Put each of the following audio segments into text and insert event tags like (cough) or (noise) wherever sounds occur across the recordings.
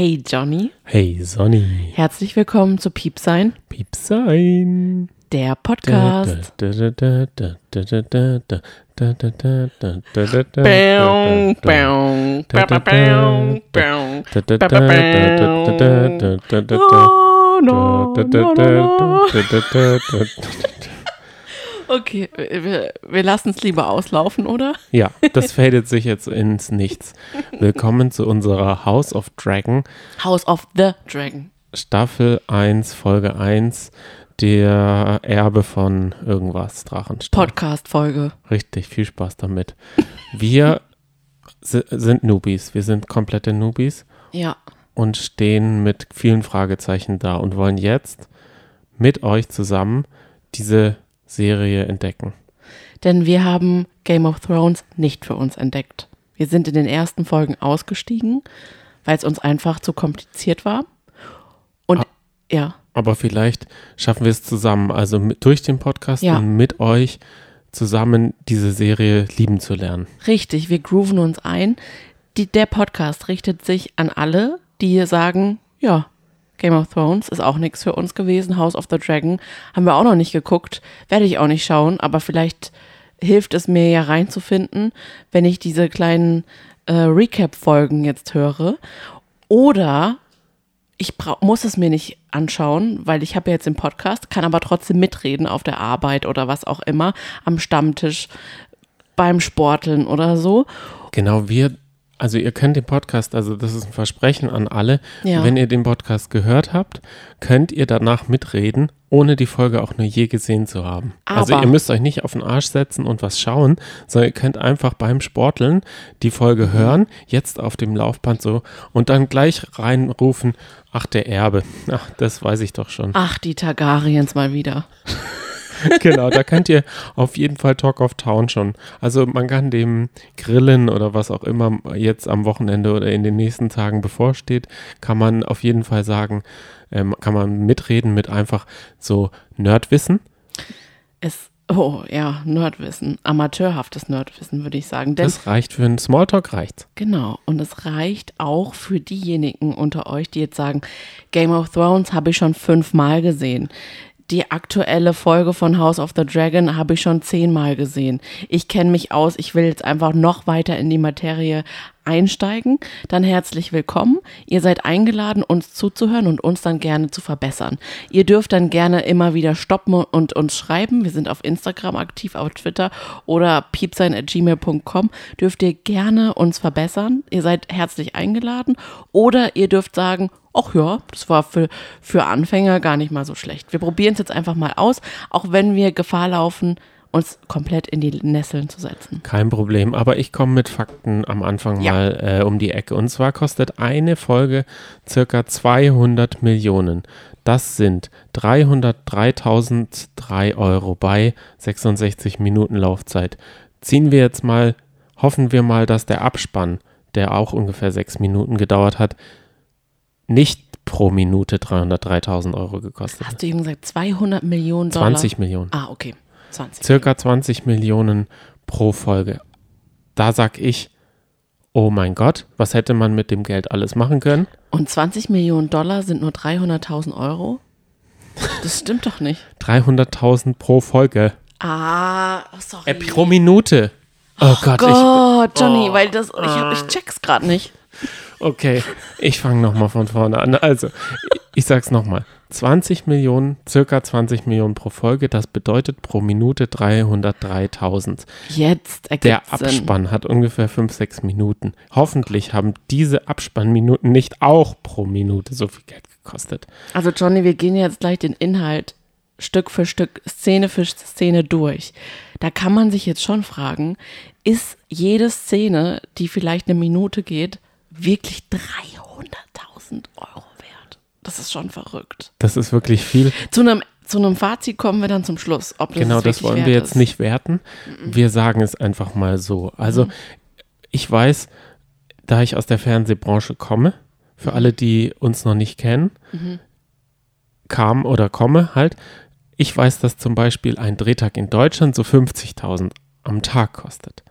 Hey Johnny, Hey Sonny, herzlich willkommen zu Piepsein, Piepsein. der Podcast. Oh, no, no, no. Okay, wir, wir lassen es lieber auslaufen, oder? Ja, das fadet sich jetzt ins Nichts. Willkommen zu unserer House of Dragon House of the Dragon. Staffel 1, Folge 1, der Erbe von irgendwas, Drachenstein. Podcast-Folge. Richtig, viel Spaß damit. Wir si- sind Newbies, wir sind komplette Newbies Ja, und stehen mit vielen Fragezeichen da und wollen jetzt mit euch zusammen diese Serie entdecken. denn wir haben Game of Thrones nicht für uns entdeckt. Wir sind in den ersten Folgen ausgestiegen, weil es uns einfach zu kompliziert war. Und Ah. ja, Aber vielleicht schaffen wir es zusammen, also mit, durch den Podcast Ja. und mit euch zusammen diese Serie lieben zu lernen. Richtig, wir grooven uns ein. Die, der Podcast richtet sich an alle, die sagen, ja, Game of Thrones ist auch nichts für uns gewesen. House of the Dragon haben wir auch noch nicht geguckt, werde ich auch nicht schauen, aber vielleicht hilft es mir ja reinzufinden, wenn ich diese kleinen äh, Recap-Folgen jetzt höre. Oder ich muss es mir nicht anschauen, weil ich habe ja jetzt den Podcast, kann aber trotzdem mitreden auf der Arbeit oder was auch immer, am Stammtisch, beim Sporteln oder so. Genau, wir, also ihr könnt den Podcast, also das ist ein Versprechen an alle, Ja. wenn ihr den Podcast gehört habt, könnt ihr danach mitreden, ohne die Folge auch nur je gesehen zu haben. also Aber- ihr müsst euch nicht auf den Arsch setzen und was schauen, sondern ihr könnt einfach beim Sporteln die Mhm. Folge hören, jetzt auf dem Laufband so und dann gleich reinrufen, ach der Erbe, ach das weiß ich doch schon. Ach, die Targaryens mal wieder. (laughs) (laughs) genau, da könnt ihr auf jeden Fall Talk of Town schon. Also man kann dem Grillen oder was auch immer jetzt am Wochenende oder in den nächsten Tagen bevorsteht, kann man auf jeden Fall sagen, ähm, kann man mitreden mit einfach so Nerdwissen. Es, oh ja, Nerdwissen. Amateurhaftes Nerdwissen, würde ich sagen. Denn Das reicht für einen Smalltalk, reicht. Genau, und es reicht auch für diejenigen unter euch, die jetzt sagen, Game of Thrones habe ich schon fünfmal gesehen. Die aktuelle Folge von House of the Dragon habe ich schon zehnmal gesehen. Ich kenne mich aus, ich will jetzt einfach noch weiter in die Materie einsteigen. Dann herzlich willkommen. Ihr seid eingeladen, uns zuzuhören und uns dann gerne zu verbessern. Ihr dürft dann gerne immer wieder stoppen und uns schreiben. Wir sind auf Instagram aktiv, auf Twitter oder piepsein.gmail.com. Dürft ihr gerne uns verbessern. Ihr seid herzlich eingeladen. Oder ihr dürft sagen, ach ja, das war für, für Anfänger gar nicht mal so schlecht. Wir probieren es jetzt einfach mal aus, auch wenn wir Gefahr laufen, uns komplett in die Nesseln zu setzen. Kein Problem, aber ich komme mit Fakten am Anfang Ja. mal äh, um die Ecke. Und zwar kostet eine Folge circa 200 Millionen. Das sind 303.003 Euro bei 66 Minuten Laufzeit. Ziehen wir jetzt mal, hoffen wir mal, dass der Abspann, der auch ungefähr sechs Minuten gedauert hat, nicht pro Minute 303.000 Euro gekostet. Hast du eben gesagt, 200 Millionen Dollar? 20 Millionen. Ah, okay. 20. circa 20 Millionen pro Folge. Da sag ich, oh mein Gott, was hätte man mit dem Geld alles machen können? Und 20 Millionen Dollar sind nur 300.000 Euro? Das stimmt doch nicht. (laughs) 300.000 pro Folge. Ah, oh, sorry. Äh, pro Minute. Oh Gott, Gott, Johnny, weil das, ich, hab, ich check's gerade nicht. Okay, ich fange nochmal von vorne an. Also, ich, sag's nochmal. 20 Millionen, circa 20 Millionen pro Folge, das bedeutet pro Minute 303.000. Jetzt Der ergibt Sinn. Abspann hat ungefähr 5, 6 Minuten. Hoffentlich haben diese Abspannminuten nicht auch pro Minute so viel Geld gekostet. Also Johnny, wir gehen jetzt gleich den Inhalt Stück für Stück, Szene für Szene durch. Da kann man sich jetzt schon fragen, ist jede Szene, die vielleicht eine Minute geht, wirklich 300.000 Euro wert? Das ist schon verrückt. Das ist wirklich viel. Zu einem, zu einem Fazit kommen wir dann zum Schluss. Ob das genau, das wollen wir jetzt ist. nicht werten. Wir sagen es einfach mal so. Also, ich weiß, da ich aus der Fernsehbranche komme, für alle, die uns noch nicht kennen, kam oder komme halt, ich weiß, dass zum Beispiel ein Drehtag in Deutschland so 50.000 am Tag kostet.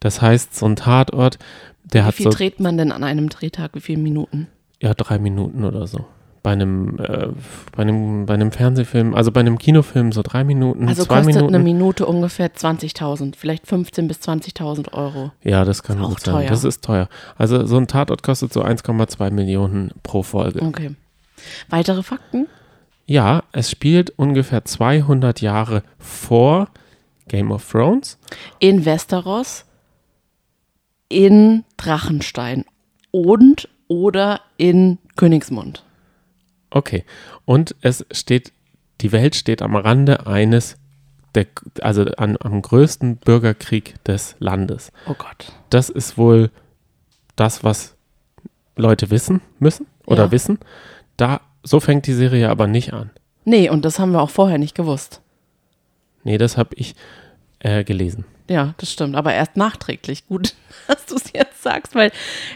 Das heißt, so ein Tatort, der Wie hat viel so dreht man denn an einem Drehtag? Wie viele Minuten? ja, drei Minuten oder so. Bei einem, äh, bei einem, bei einem Fernsehfilm, also bei einem Kinofilm so drei Minuten, Also zwei kostet Minuten. eine Minute ungefähr 20.000, vielleicht 15.000 bis 20.000 Euro. ja, das kann Ist auch gut sein. teuer. Das ist teuer. Also so ein Tatort kostet so 1,2 Millionen pro Folge. Okay. Weitere Fakten? Ja, es spielt ungefähr 200 Jahre vor Game of Thrones. In Westeros, in Drachenstein und oder in Königsmund. Okay. Und es steht, die Welt steht am Rande eines, der, also an, am größten Bürgerkrieg des Landes. Oh Gott. Das ist wohl das, was Leute wissen müssen oder Ja. wissen. Da, so fängt die Serie aber nicht an. Nee, und das haben wir auch vorher nicht gewusst. Nee, das habe ich äh, gelesen. Ja, das stimmt. Aber erst nachträglich. Gut, (laughs) dass du es jetzt sagst, weil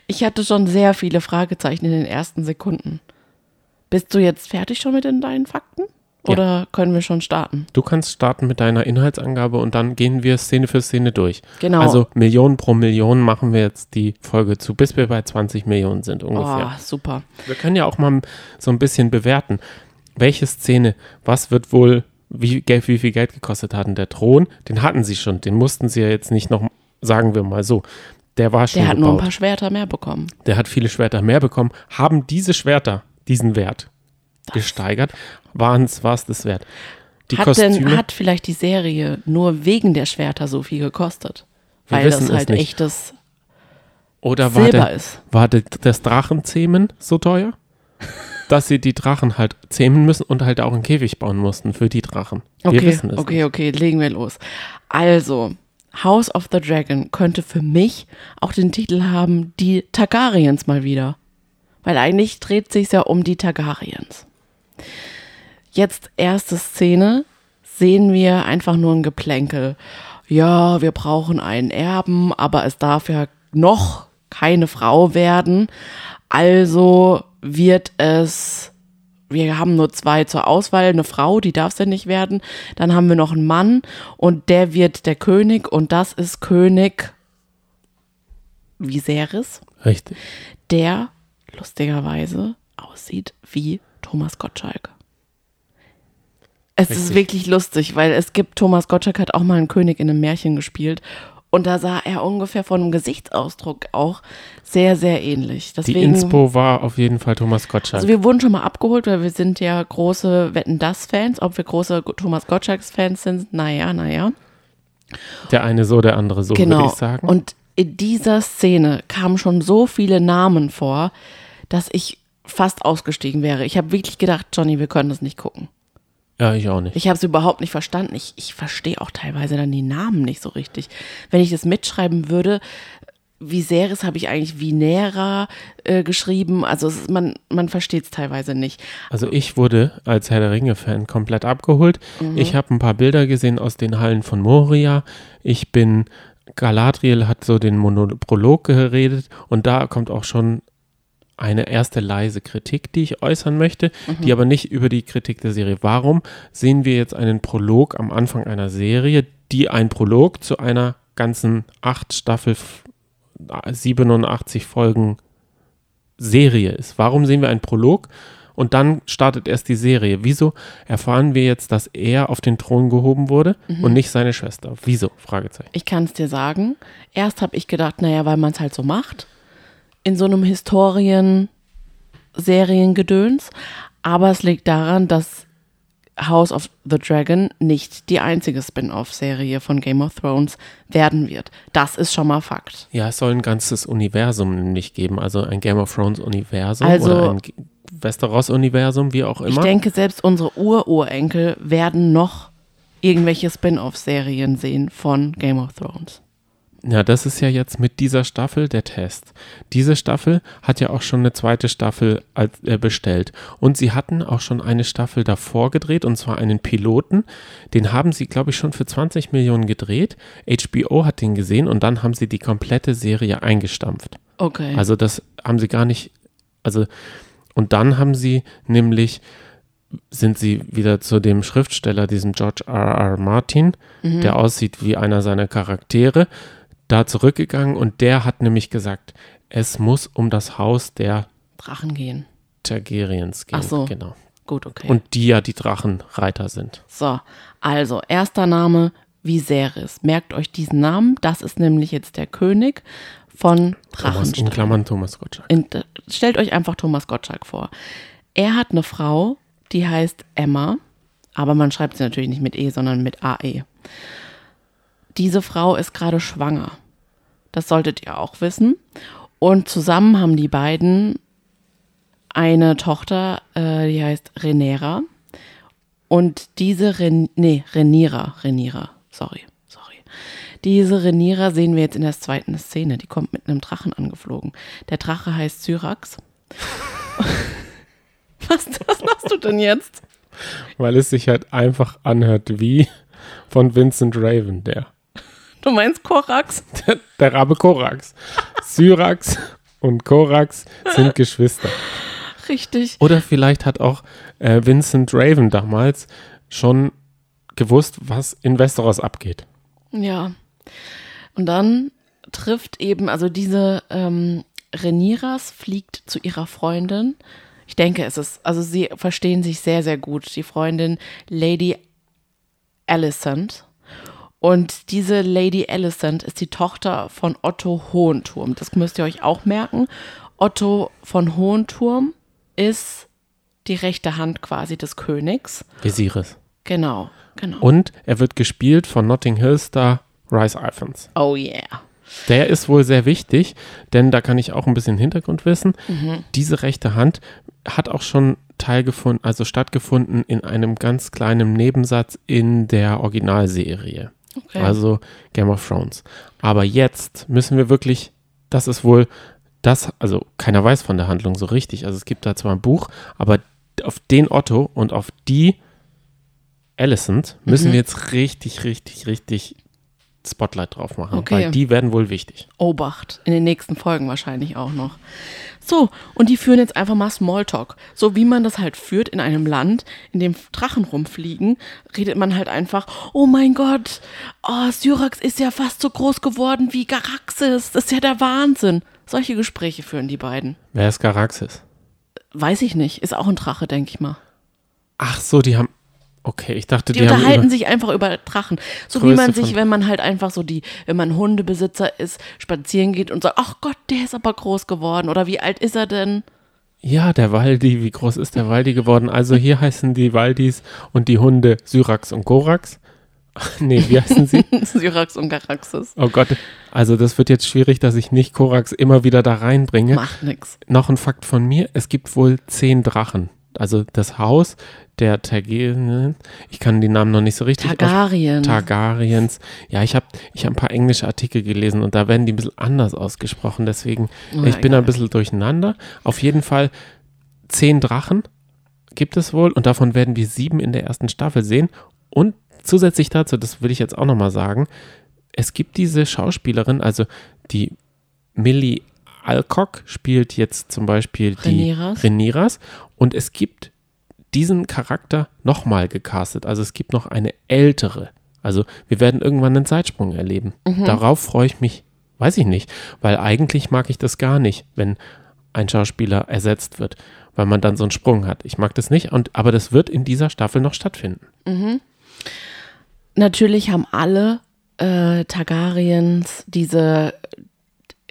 ich hatte schon sehr viele Fragezeichen in den ersten Sekunden. Bist du jetzt fertig schon mit in deinen Fakten? Ja. Oder können wir schon starten? Du kannst starten mit deiner Inhaltsangabe und dann gehen wir Szene für Szene durch. Genau. Also Million pro Million machen wir jetzt die Folge zu, bis wir bei 20 Millionen sind ungefähr. Oh, super. Wir können ja auch mal so ein bisschen bewerten, welche Szene, was wird wohl, wie, wie viel Geld gekostet hat. Und der Thron, den hatten sie schon, den mussten sie ja jetzt nicht noch, sagen wir mal so. Der war schon Der hat nur ein gebaut. paar Schwerter mehr bekommen. der hat viele Schwerter mehr bekommen. Haben diese Schwerter diesen Wert gesteigert? Waren es das wert? Die hat Kostüme, denn, hat vielleicht die Serie nur wegen der Schwerter so viel gekostet? Weil das es halt nicht. echtes oder war, Silber der, ist. war der, das Drachenzähmen so teuer? Dass sie die Drachen halt zähmen müssen und halt auch einen Käfig bauen mussten für die Drachen. Wir Okay, wissen es okay, nicht. okay, legen wir los. Also, House of the Dragon könnte für mich auch den Titel haben, die Targaryens mal wieder. Weil eigentlich dreht sich ja um die Targaryens. Jetzt erste Szene, sehen wir einfach nur ein Geplänkel. Ja, wir brauchen einen Erben, aber es darf ja noch keine Frau werden. Also wird es wir haben nur zwei zur Auswahl, eine Frau, die darf es ja nicht werden. Dann haben wir noch einen Mann und der wird der König und das ist König Viserys, Richtig. der lustigerweise aussieht wie Thomas Gottschalk. Es ist Richtig. wirklich lustig, weil es gibt, Thomas Gottschalk hat auch mal einen König in einem Märchen gespielt und da sah er ungefähr von dem Gesichtsausdruck auch sehr, sehr ähnlich. Die Deswegen, Inspo war auf jeden Fall Thomas Gottschalk. also wir wurden schon mal abgeholt, weil wir sind ja große Wetten das Fans. Ob wir große Thomas Gottschalks Fans sind, naja, naja. der eine so, der andere so, würde Genau. ich sagen. Und in dieser Szene kamen schon so viele Namen vor, dass ich fast ausgestiegen wäre. Ich habe wirklich gedacht, Johnny, wir können das nicht gucken. Ja, ich auch nicht. Ich habe es überhaupt nicht verstanden. Ich, ich verstehe auch teilweise dann die Namen nicht so richtig. Wenn ich das mitschreiben würde, Viserys habe ich eigentlich Vinera äh, geschrieben. Also ist, man, man versteht es teilweise nicht. Also ich wurde als Herr der Ringe-Fan komplett abgeholt. Mhm. Ich habe ein paar Bilder gesehen aus den Hallen von Moria. Ich bin, Galadriel hat so den Mono Prolog geredet und da kommt auch schon eine erste leise Kritik, die ich äußern möchte, Mhm. die aber nicht über die Kritik der Serie. Warum sehen wir jetzt einen Prolog am Anfang einer Serie, die ein Prolog zu einer ganzen acht Staffel, 87 Folgen Serie ist. Warum sehen wir einen Prolog und dann startet erst die Serie? Wieso erfahren wir jetzt, dass er auf den Thron gehoben wurde und nicht seine Schwester? Wieso? Fragezeichen. Ich kann es dir sagen. Erst habe ich gedacht, naja, weil man es halt so macht. In so einem Historien-Seriengedöns. Aber es liegt daran, dass House of the Dragon nicht die einzige Spin-off-Serie von Game of Thrones werden wird. Das ist schon mal Fakt. Ja, es soll ein ganzes Universum nämlich geben, also ein Game of Thrones Universum Also- oder ein G- Westeros Universum, wie auch Ich immer. denke, selbst unsere Ururenkel werden noch irgendwelche Spin-off-Serien sehen von Game of Thrones. Ja, das ist ja jetzt mit dieser Staffel der Test. Diese Staffel hat ja auch schon eine zweite Staffel als, äh, bestellt. Und sie hatten auch schon eine Staffel davor gedreht, und zwar einen Piloten. Den haben sie, glaube ich, schon für 20 Millionen gedreht. HBO hat den gesehen und dann haben sie die komplette Serie eingestampft. Okay. Also das haben sie gar nicht, also und dann haben sie nämlich, sind sie wieder zu dem Schriftsteller, diesem George R. R. Martin, der aussieht wie einer seiner Charaktere, da zurückgegangen und der hat nämlich gesagt, es muss um das Haus der Drachen gehen. Targaryens gehen. Ach so. Genau. Gut, okay. Und die ja die Drachenreiter sind. so, also, erster Name Viserys. Merkt euch diesen Namen. Das ist nämlich jetzt der König von Thomas, in. Klammern Thomas Gottschalk. In, stellt euch einfach Thomas Gottschalk vor. Er hat eine Frau, die heißt Emma, aber man schreibt sie natürlich nicht mit E, sondern mit AE. Diese Frau ist gerade schwanger. Das solltet ihr auch wissen. Und zusammen haben die beiden eine Tochter, äh, die heißt Renera. Und diese Ren nee, Renira, Renira, sorry, sorry. Diese Renira sehen wir jetzt in der zweiten Szene. Die kommt mit einem Drachen angeflogen. Der Drache heißt Syrax. (laughs) was, was machst du denn jetzt? Weil es sich halt einfach anhört wie von Vincent Raven, der. Du meinst Korax? Der Rabe Korax. Syrax und Korax sind Geschwister. Richtig. Oder vielleicht hat auch äh, Vincent Raven damals schon gewusst, was in Westeros abgeht. Ja. Und dann trifft eben, also diese ähm, Reniras fliegt zu ihrer Freundin. Ich denke, es ist, also sie verstehen sich sehr, sehr gut. Die Freundin Lady Alicent. Und diese Lady Alicent ist die Tochter von Otto Hohenturm. Das müsst ihr euch auch merken. Otto von Hohenturm ist die rechte Hand quasi des Königs. Viserys. Genau, genau. Und er wird gespielt von Notting Hill Star Rice Iphans. oh yeah. Der ist wohl sehr wichtig, denn da kann ich auch ein bisschen Hintergrund wissen. Mhm. Diese rechte Hand hat auch schon teilgefunden, also stattgefunden in einem ganz kleinen Nebensatz in der Originalserie. Okay. Also Game of Thrones. Aber jetzt müssen wir wirklich, das ist wohl das, also keiner weiß von der Handlung so richtig. Also es gibt da zwar ein Buch, aber auf den Otto und auf die Alicent müssen Mhm. wir jetzt richtig, richtig, richtig Spotlight drauf machen, Okay. weil die werden wohl wichtig. Obacht. In den nächsten Folgen wahrscheinlich auch noch. So, und die führen jetzt einfach mal Smalltalk. So wie man das halt führt in einem Land, in dem Drachen rumfliegen, redet man halt einfach, oh mein Gott, oh, Syrax ist ja fast so groß geworden wie Garaxis. Das ist ja der Wahnsinn. Solche Gespräche führen die beiden. Wer ist Garaxis? Weiß ich nicht. Ist auch ein Drache, denke ich mal. Ach so, die haben. Okay, ich dachte, Die, die, unterhalten sich einfach über Drachen. So wie Größe man sich, wenn man halt einfach so die, wenn man Hundebesitzer ist, spazieren geht und sagt, ach Gott, der ist aber groß geworden. Oder wie alt ist er denn? ja, der Waldi, wie groß ist der Waldi geworden? Also hier heißen die Waldis und die Hunde Syrax und Korax. (laughs) nee, wie heißen sie? (laughs) Syrax und Garaxis. Oh Gott, also das wird jetzt schwierig, dass ich nicht Korax immer wieder da reinbringe. Macht nix. Noch ein Fakt von mir, es gibt wohl zehn Drachen. Also das Haus der Targaryen, ich kann die Namen noch nicht so richtig Targaryen. Targaryens. Ja, ich habe ich hab ein paar englische Artikel gelesen und da werden die ein bisschen anders ausgesprochen. Deswegen, Na, ich bin egal. ein bisschen durcheinander. Auf jeden Fall zehn Drachen gibt es wohl und davon werden wir sieben in der ersten Staffel sehen. Und zusätzlich dazu, das will ich jetzt auch nochmal sagen, es gibt diese Schauspielerin, also die Millie Alcock spielt jetzt zum Beispiel die Rhaenyras. Rhaenyras und es gibt diesen Charakter nochmal gecastet. Also es gibt noch eine ältere. Also wir werden irgendwann einen Zeitsprung erleben. Darauf freue ich mich, weiß ich nicht, weil eigentlich mag ich das gar nicht, wenn ein Schauspieler ersetzt wird, weil man dann so einen Sprung hat. Ich mag das nicht, und, aber das wird in dieser Staffel noch stattfinden. Natürlich haben alle äh, Targaryens diese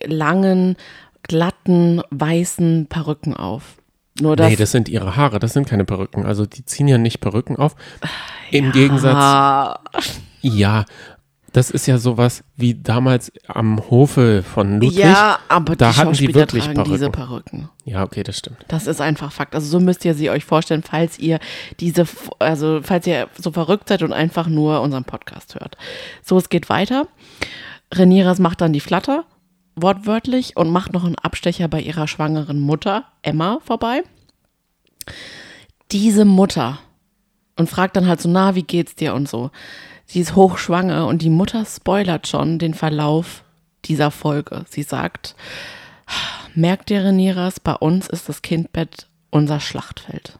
langen, glatten, weißen Perücken auf. Nur dass nee, das sind ihre Haare, das sind keine Perücken. Also die ziehen ja nicht Perücken auf. Im Gegensatz, Ah, ja, das ist ja sowas wie damals am Hofe von Ludwig. ja, aber da die hatten die Schauspieler wirklich tragen Perücken. diese Perücken. Ja, okay, das stimmt. Das ist einfach Fakt. Also so müsst ihr sie euch vorstellen, falls ihr diese, also falls ihr so verrückt seid und einfach nur unseren Podcast hört. So, es geht weiter. Reniras macht dann die Flatter, wortwörtlich, und macht noch einen Abstecher bei ihrer schwangeren Mutter, Emma, vorbei. Diese Mutter und fragt dann halt so, na, wie geht's dir und so. Sie ist hochschwanger und die Mutter spoilert schon den Verlauf dieser Folge. Sie sagt, merkt ihr, Reniras, bei uns ist das Kindbett unser Schlachtfeld.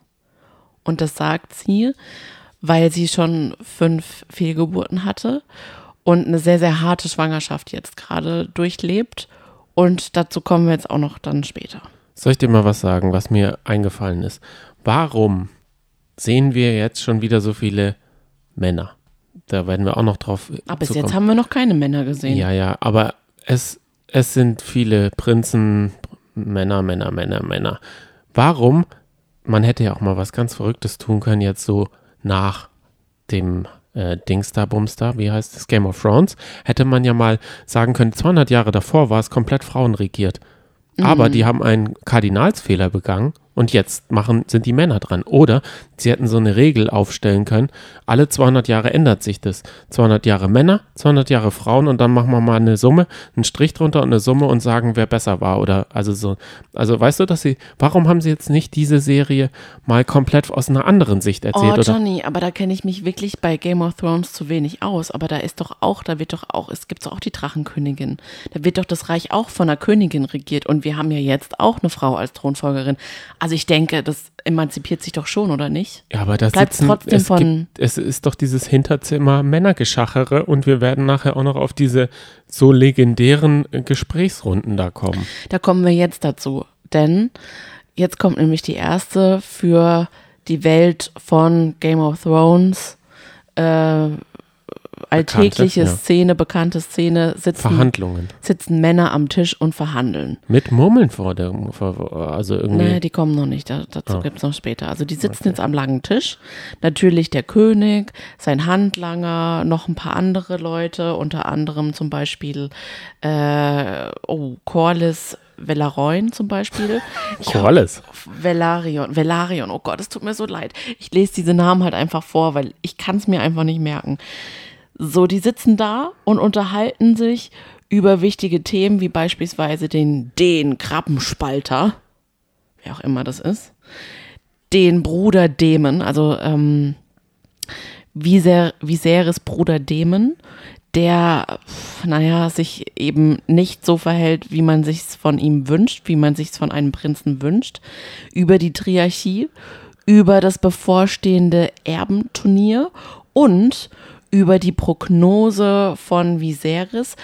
Und das sagt sie, weil sie schon fünf Fehlgeburten hatte und eine sehr, sehr harte Schwangerschaft jetzt gerade durchlebt. Und dazu kommen wir jetzt auch noch dann später. Soll ich dir mal was sagen, was mir eingefallen ist? Warum sehen wir jetzt schon wieder so viele Männer? Da werden wir auch noch drauf. Aber bis jetzt haben wir noch keine Männer gesehen. Ja, ja, aber es, es sind viele Prinzen, Männer, Männer, Männer, Männer. Warum? Man hätte ja auch mal was ganz Verrücktes tun können, jetzt so nach dem äh, Dingstar Bumstar, wie heißt es, Game of Thrones, hätte man ja mal sagen können, 200 Jahre davor war es komplett frauenregiert. Aber Mhm. die haben einen Kardinalsfehler begangen und jetzt machen, sind die Männer dran. Oder sie hätten so eine Regel aufstellen können, alle 200 Jahre ändert sich das. 200 Jahre Männer, 200 Jahre Frauen und dann machen wir mal eine Summe, einen Strich drunter und eine Summe und sagen, wer besser war. Oder also so, also weißt du, dass sie, warum haben sie jetzt nicht diese Serie mal komplett aus einer anderen Sicht erzählt? Oh, oder? Johnny, aber da kenne ich mich wirklich bei Game of Thrones zu wenig aus. Aber da ist doch auch, da wird doch auch, es gibt doch auch die Drachenkönigin. Da wird doch das Reich auch von einer Königin regiert. Und wir haben ja jetzt auch eine Frau als Thronfolgerin. Also ich denke, das emanzipiert sich doch schon, oder nicht? Ja, aber da Bleibt sitzen, trotzdem es, von- gibt, es ist doch dieses Hinterzimmer Männergeschachere und wir werden nachher auch noch auf diese so legendären äh, Gesprächsrunden da kommen. Da kommen wir jetzt dazu. Denn jetzt kommt nämlich die erste für die Welt von Game of Thrones. Äh, alltägliche Bekannte, ja. Szene, bekannte Szene, sitzen, sitzen Männer am Tisch und verhandeln. Mit Murmeln vor der, also irgendwie. Nee, die kommen noch nicht. Da, dazu Ah. gibt's noch später. Also die sitzen jetzt am langen Tisch. Natürlich der König, sein Handlanger, noch ein paar andere Leute, unter anderem zum Beispiel äh, oh, Corlys Velaryon zum Beispiel. (laughs) Ich Corlys. Velaryon, Velaryon, oh Gott, es tut mir so leid. Ich lese diese Namen halt einfach vor, weil ich kann es mir einfach nicht merken. So, die sitzen da und unterhalten sich über wichtige Themen, wie beispielsweise den, den Krabbenspalter, wer auch immer das ist, den Bruder Dämon, also ähm, Viser, Viserys Bruder Dämon, der, naja, sich eben nicht so verhält, wie man sich's von ihm wünscht, wie man sich's von einem Prinzen wünscht, über die Triarchie, über das bevorstehende Erbenturnier und über die Prognose von Viserys,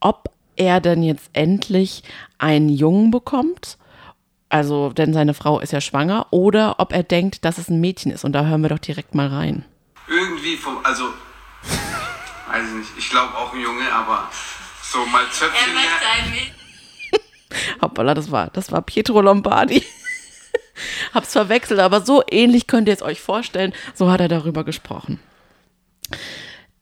ob er denn jetzt endlich einen Jungen bekommt, also denn seine Frau ist ja schwanger, oder ob er denkt, dass es ein Mädchen ist. Und da hören wir doch direkt mal rein. Irgendwie vom, also, weiß ich nicht, ich glaube auch ein Junge, aber so mal Zöpfchen. ein Mädchen. (laughs) Hoppala, das war, das war Pietro Lombardi. (laughs) Hab's verwechselt, aber so ähnlich könnt ihr es euch vorstellen. So hat er darüber gesprochen.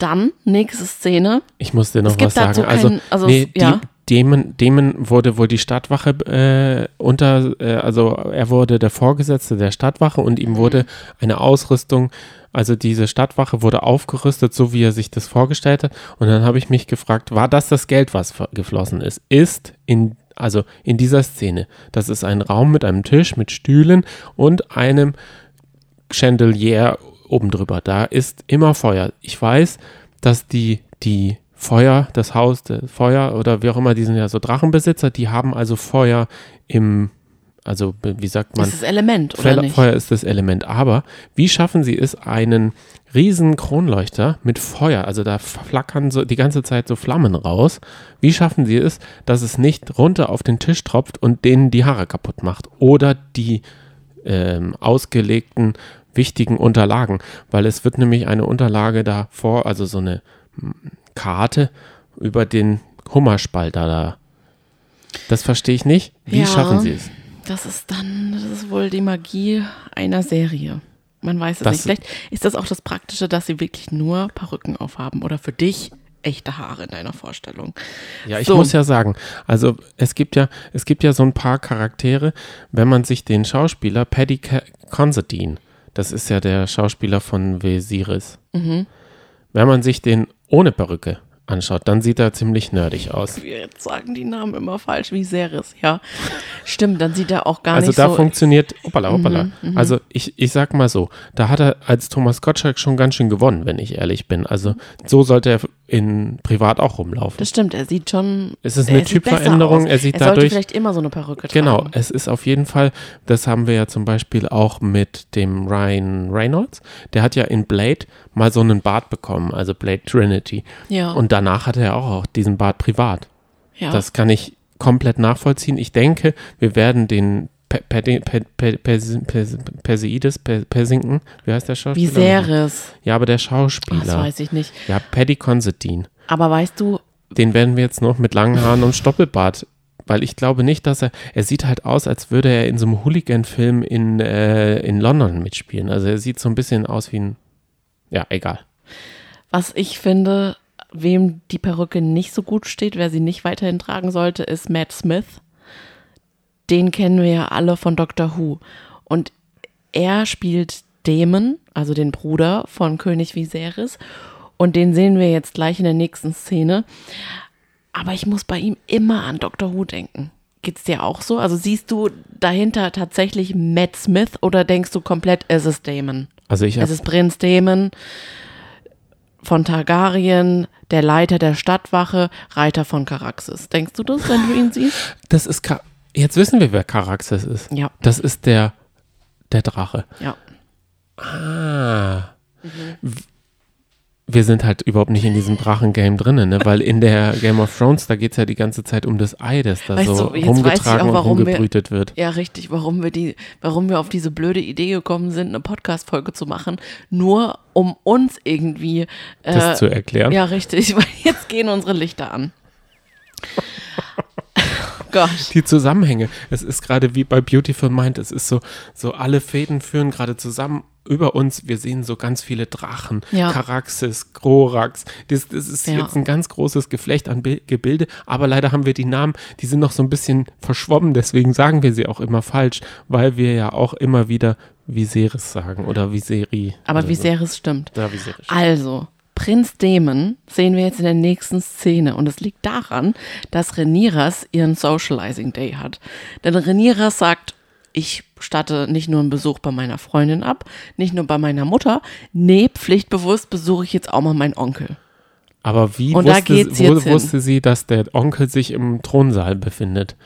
Dann, nächste Szene. Ich muss dir noch Es gibt was sagen. dazu Also, kein- also nee, es- ja. die, Demon wurde wohl die Stadtwache äh, unter, äh, also er wurde der Vorgesetzte der Stadtwache und ihm wurde eine Ausrüstung, also diese Stadtwache wurde aufgerüstet, so wie er sich das vorgestellt hat. Und dann habe ich mich gefragt, war das das Geld, was geflossen ist? Ist in, also in dieser Szene, das ist ein Raum mit einem Tisch, mit Stühlen und einem Chandelier oben drüber. Da ist immer Feuer. Ich weiß, dass die, die Feuer, das Haus, der Feuer oder wie auch immer, die sind ja so Drachenbesitzer, die haben also Feuer im, also wie sagt man, Das ist das Element, oder Feuer, nicht? Feuer ist das Element. Aber wie schaffen sie es, einen riesen Kronleuchter mit Feuer, also da flackern so die ganze Zeit so Flammen raus, wie schaffen sie es, dass es nicht runter auf den Tisch tropft und denen die Haare kaputt macht oder die ähm, ausgelegten wichtigen Unterlagen, weil es wird nämlich eine Unterlage davor, also so eine mm, Karte über den Hummerspalter da. Das verstehe ich nicht. Wie Ja. schaffen sie es? Das ist dann, das ist wohl die Magie einer Serie. Man weiß es Das- nicht. Vielleicht ist das auch das Praktische, dass sie wirklich nur Perücken aufhaben oder für dich echte Haare in deiner Vorstellung. Ja, ich So. muss ja sagen, also es gibt ja, es gibt ja so ein paar Charaktere, wenn man sich den Schauspieler Paddy Considine, das ist ja der Schauspieler von Viserys, Mhm. wenn man sich den ohne Perücke anschaut, dann sieht er ziemlich nerdig aus. Wir jetzt sagen die Namen immer falsch, wie Seres, ja. Stimmt, dann sieht er auch gar Also nicht da so. Mhm, funktioniert, hoppala, hoppala. Also ich, ich sag mal so, da hat er als Thomas Gottschalk schon ganz schön gewonnen, wenn ich ehrlich bin. Also so sollte er in privat auch rumlaufen. Das stimmt, er sieht schon. Es ist eine Typveränderung, er sieht er sollte dadurch- vielleicht immer so eine Perücke Genau, tragen. es ist auf jeden Fall, das haben wir ja zum Beispiel auch mit dem Ryan Reynolds. Der hat ja in Blade mal so einen Bart bekommen, also Blade Trinity. Ja. Und danach hatte er auch, auch diesen Bart privat. ja. Das kann ich komplett nachvollziehen. Ich denke, wir werden den Pe- Pe- Pe- Pe- Pe- Pe- Perseides, Pe- Persinken, wie heißt der Schauspieler? Viserys. Ja, aber der Das Schauspieler. weiß ich nicht. Ja, Paddy Considine. Aber weißt du, Den werden wir jetzt noch mit langen Haaren und Stoppelbart, weil ich glaube nicht, dass er, er sieht halt aus, als würde er in so einem Hooligan-Film in, äh, in London mitspielen. Also er sieht so ein bisschen aus wie ein, ja, egal. was ich finde, wem die Perücke nicht so gut steht, wer sie nicht weiterhin tragen sollte, ist Matt Smith. Den kennen wir ja alle von Doctor Who. Und er spielt Damon, also den Bruder von König Viserys. Und den sehen wir jetzt gleich in der nächsten Szene. Aber ich muss bei ihm immer an Doctor Who denken. Geht's dir auch so? Also siehst du dahinter tatsächlich Matt Smith oder denkst du komplett, es ist Damon? Also ich Es ist Prinz Damon von Targaryen, der Leiter der Stadtwache, Reiter von Karaxis. Denkst du das, wenn du ihn siehst? das ist, jetzt wissen wir, wer Karaxes ist. Ja. Das ist der, der Drache. Ja. Ah. W- Wir sind halt überhaupt nicht in diesem Drachengame drinnen, ne? weil in der Game of Thrones, da geht es ja die ganze Zeit um das Ei, das da Weißt so du, rumgetragen auch, und warum wir- rumgebrütet wird. Ja, richtig, warum wir die, warum wir auf diese blöde Idee gekommen sind, eine Podcast-Folge zu machen, nur um uns irgendwie äh, Das zu erklären. Ja, richtig, (laughs) weil jetzt gehen unsere Lichter an. Gott. Die Zusammenhänge. Es ist gerade wie bei Beautiful Mind. Es ist so, so alle Fäden führen gerade zusammen über uns. Wir sehen so ganz viele Drachen, Ja. Karaxis, Grorax. Das, das ist Ja. jetzt ein ganz großes Geflecht an Bil- Gebilde. Aber leider haben wir die Namen, die sind noch so ein bisschen verschwommen. Deswegen sagen wir sie auch immer falsch, weil wir ja auch immer wieder Viserys sagen oder Viseri. Aber Viserys stimmt. So. Ja, Viserys. Also, Prinz Damon sehen wir jetzt in der nächsten Szene und es liegt daran, dass Reniras ihren Socializing Day hat. Denn Reniras sagt, ich statte nicht nur einen Besuch bei meiner Freundin ab, nicht nur bei meiner Mutter, nee, pflichtbewusst besuche ich jetzt auch mal meinen Onkel. Aber wie Und wusste, wo, hin. wusste sie, dass der Onkel sich im Thronsaal befindet?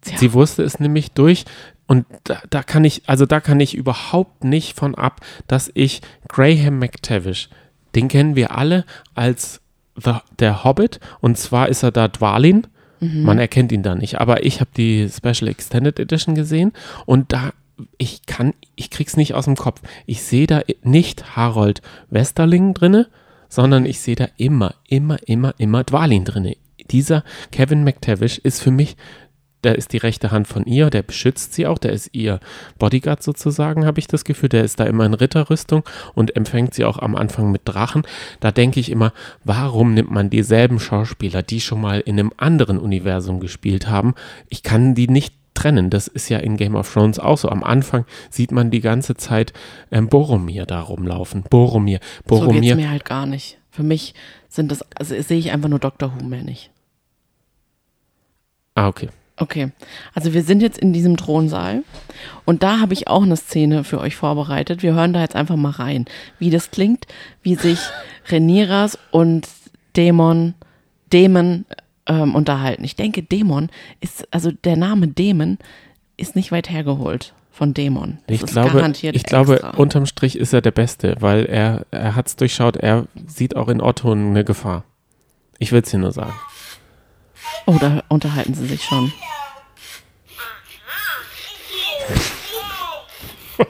Tja. Sie wusste es nämlich durch und da, da kann ich, also da kann ich überhaupt nicht von ab, dass ich Graham McTavish, den kennen wir alle als The, der Hobbit und zwar ist er da Dwalin. Man erkennt ihn da nicht, aber ich habe die Special Extended Edition gesehen und da ich kann, ich krieg's nicht aus dem Kopf. Ich sehe da nicht Harold Westerling drinne, sondern ich sehe da immer, immer, immer, immer Dwalin drinne. Dieser Kevin McTavish ist für mich, der ist die rechte Hand von ihr, der beschützt sie auch, der ist ihr Bodyguard sozusagen, habe ich das Gefühl. Der ist da immer in Ritterrüstung und empfängt sie auch am Anfang mit Drachen. Da denke ich immer, warum nimmt man dieselben Schauspieler, die schon mal in einem anderen Universum gespielt haben? Ich kann die nicht trennen. Das ist ja in Game of Thrones auch so. Am Anfang sieht man die ganze Zeit ähm, Boromir da rumlaufen. Boromir, So geht's Boromir. mir halt gar nicht. Für mich sind das, also sehe ich einfach nur Dr. Who mehr nicht. ah, okay. Okay, also wir sind jetzt in diesem Thronsaal und da habe ich auch eine Szene für euch vorbereitet. Wir hören da jetzt einfach mal rein, wie das klingt, wie sich Reniras und Dämon, Dämon ähm, unterhalten. Ich denke, Dämon ist, also der Name Dämon ist nicht weit hergeholt von Dämon. Das Ich glaube, garantiert ich glaube, unterm Strich ist er der Beste, weil er, er hat es durchschaut. Er sieht auch in Otto eine Gefahr. Ich will es dir nur sagen. Oh, da unterhalten sie sich schon. (laughs)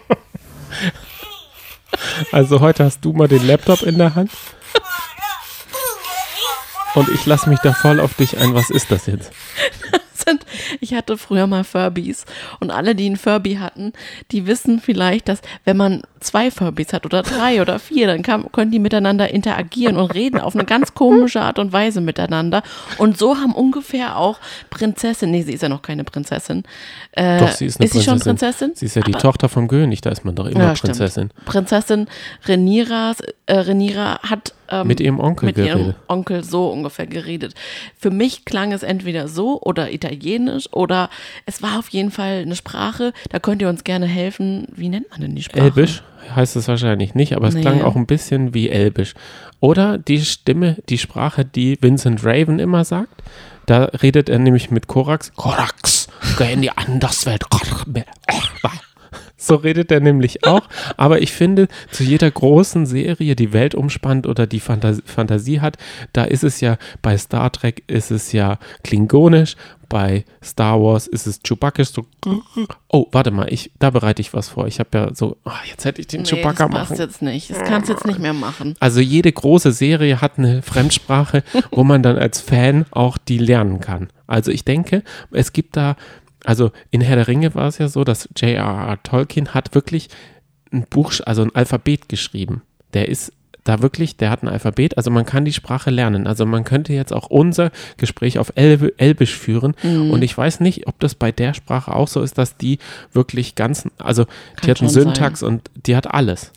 Also heute hast du mal den Laptop in der Hand und ich lasse mich da voll auf dich ein. Was ist das jetzt? Sind. Ich hatte früher mal Furbies und alle, die einen Furby hatten, die wissen vielleicht, dass wenn man zwei Furbies hat oder drei oder vier, dann kann, können die miteinander interagieren und reden auf eine ganz komische Art und Weise miteinander. Und so haben ungefähr auch Prinzessin, nee, sie ist ja noch keine Prinzessin. Äh, Doch, sie ist eine ist sie schon Prinzessin. Prinzessin? Sie ist ja die Aber- Tochter vom König, da ist man doch immer Ja, stimmt. Prinzessin. Prinzessin Reniras, äh, Renira hat ähm, Mit ihrem Onkel mit ihrem geredet. Onkel so ungefähr geredet. Für mich klang es entweder so oder italienisch oder es war auf jeden Fall eine Sprache. Da könnt ihr uns gerne helfen. Wie nennt man denn die Sprache? Elbisch heißt es wahrscheinlich nicht, aber es Nee. klang auch ein bisschen wie Elbisch. Oder die Stimme, die Sprache, die Vincent Raven immer sagt. Da redet er nämlich mit Korax. Korax, geh in die Anderswelt. So redet er nämlich auch. Aber ich finde, zu jeder großen Serie, die Welt umspannt oder die Fantas Fantasie hat, da ist es ja, bei Star Trek ist es ja klingonisch, bei Star Wars ist es Chewbacca so. Oh, warte mal, ich, da bereite ich was vor. Ich habe ja so, ah, jetzt hätte ich den Nee, Chewbacca das passt machen. jetzt nicht. Das kannst du jetzt nicht mehr machen. Also jede große Serie hat eine Fremdsprache, wo man dann als Fan auch die lernen kann. Also ich denke, es gibt da, also in Herr der Ringe war es ja so, dass J.R.R. Tolkien hat wirklich ein Buch, also ein Alphabet geschrieben. Der ist da wirklich, der hat ein Alphabet, also man kann die Sprache lernen. Also man könnte jetzt auch unser Gespräch auf Elbe, Elbisch führen Mhm. und ich weiß nicht, ob das bei der Sprache auch so ist, dass die wirklich ganz, also die Kann hat einen Syntax und die hat alles.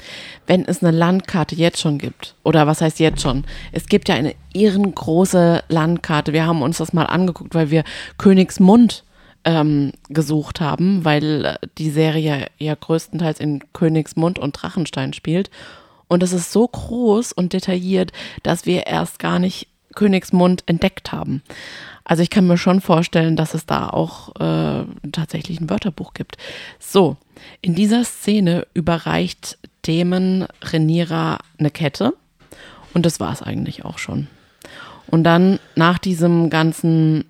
wenn es eine Landkarte jetzt schon gibt, oder was heißt jetzt schon? Es gibt ja eine ehrengroße Landkarte. Wir haben uns das mal angeguckt, weil wir Königsmund ähm, gesucht haben, weil äh, die Serie ja größtenteils in Königsmund und Drachenstein spielt. Und es ist so groß und detailliert, dass wir erst gar nicht Königsmund entdeckt haben. Also ich kann mir schon vorstellen, dass es da auch äh, tatsächlich ein Wörterbuch gibt. So, in dieser Szene überreicht Damon Renira eine Kette und das war es eigentlich auch schon. Und dann nach diesem ganzen,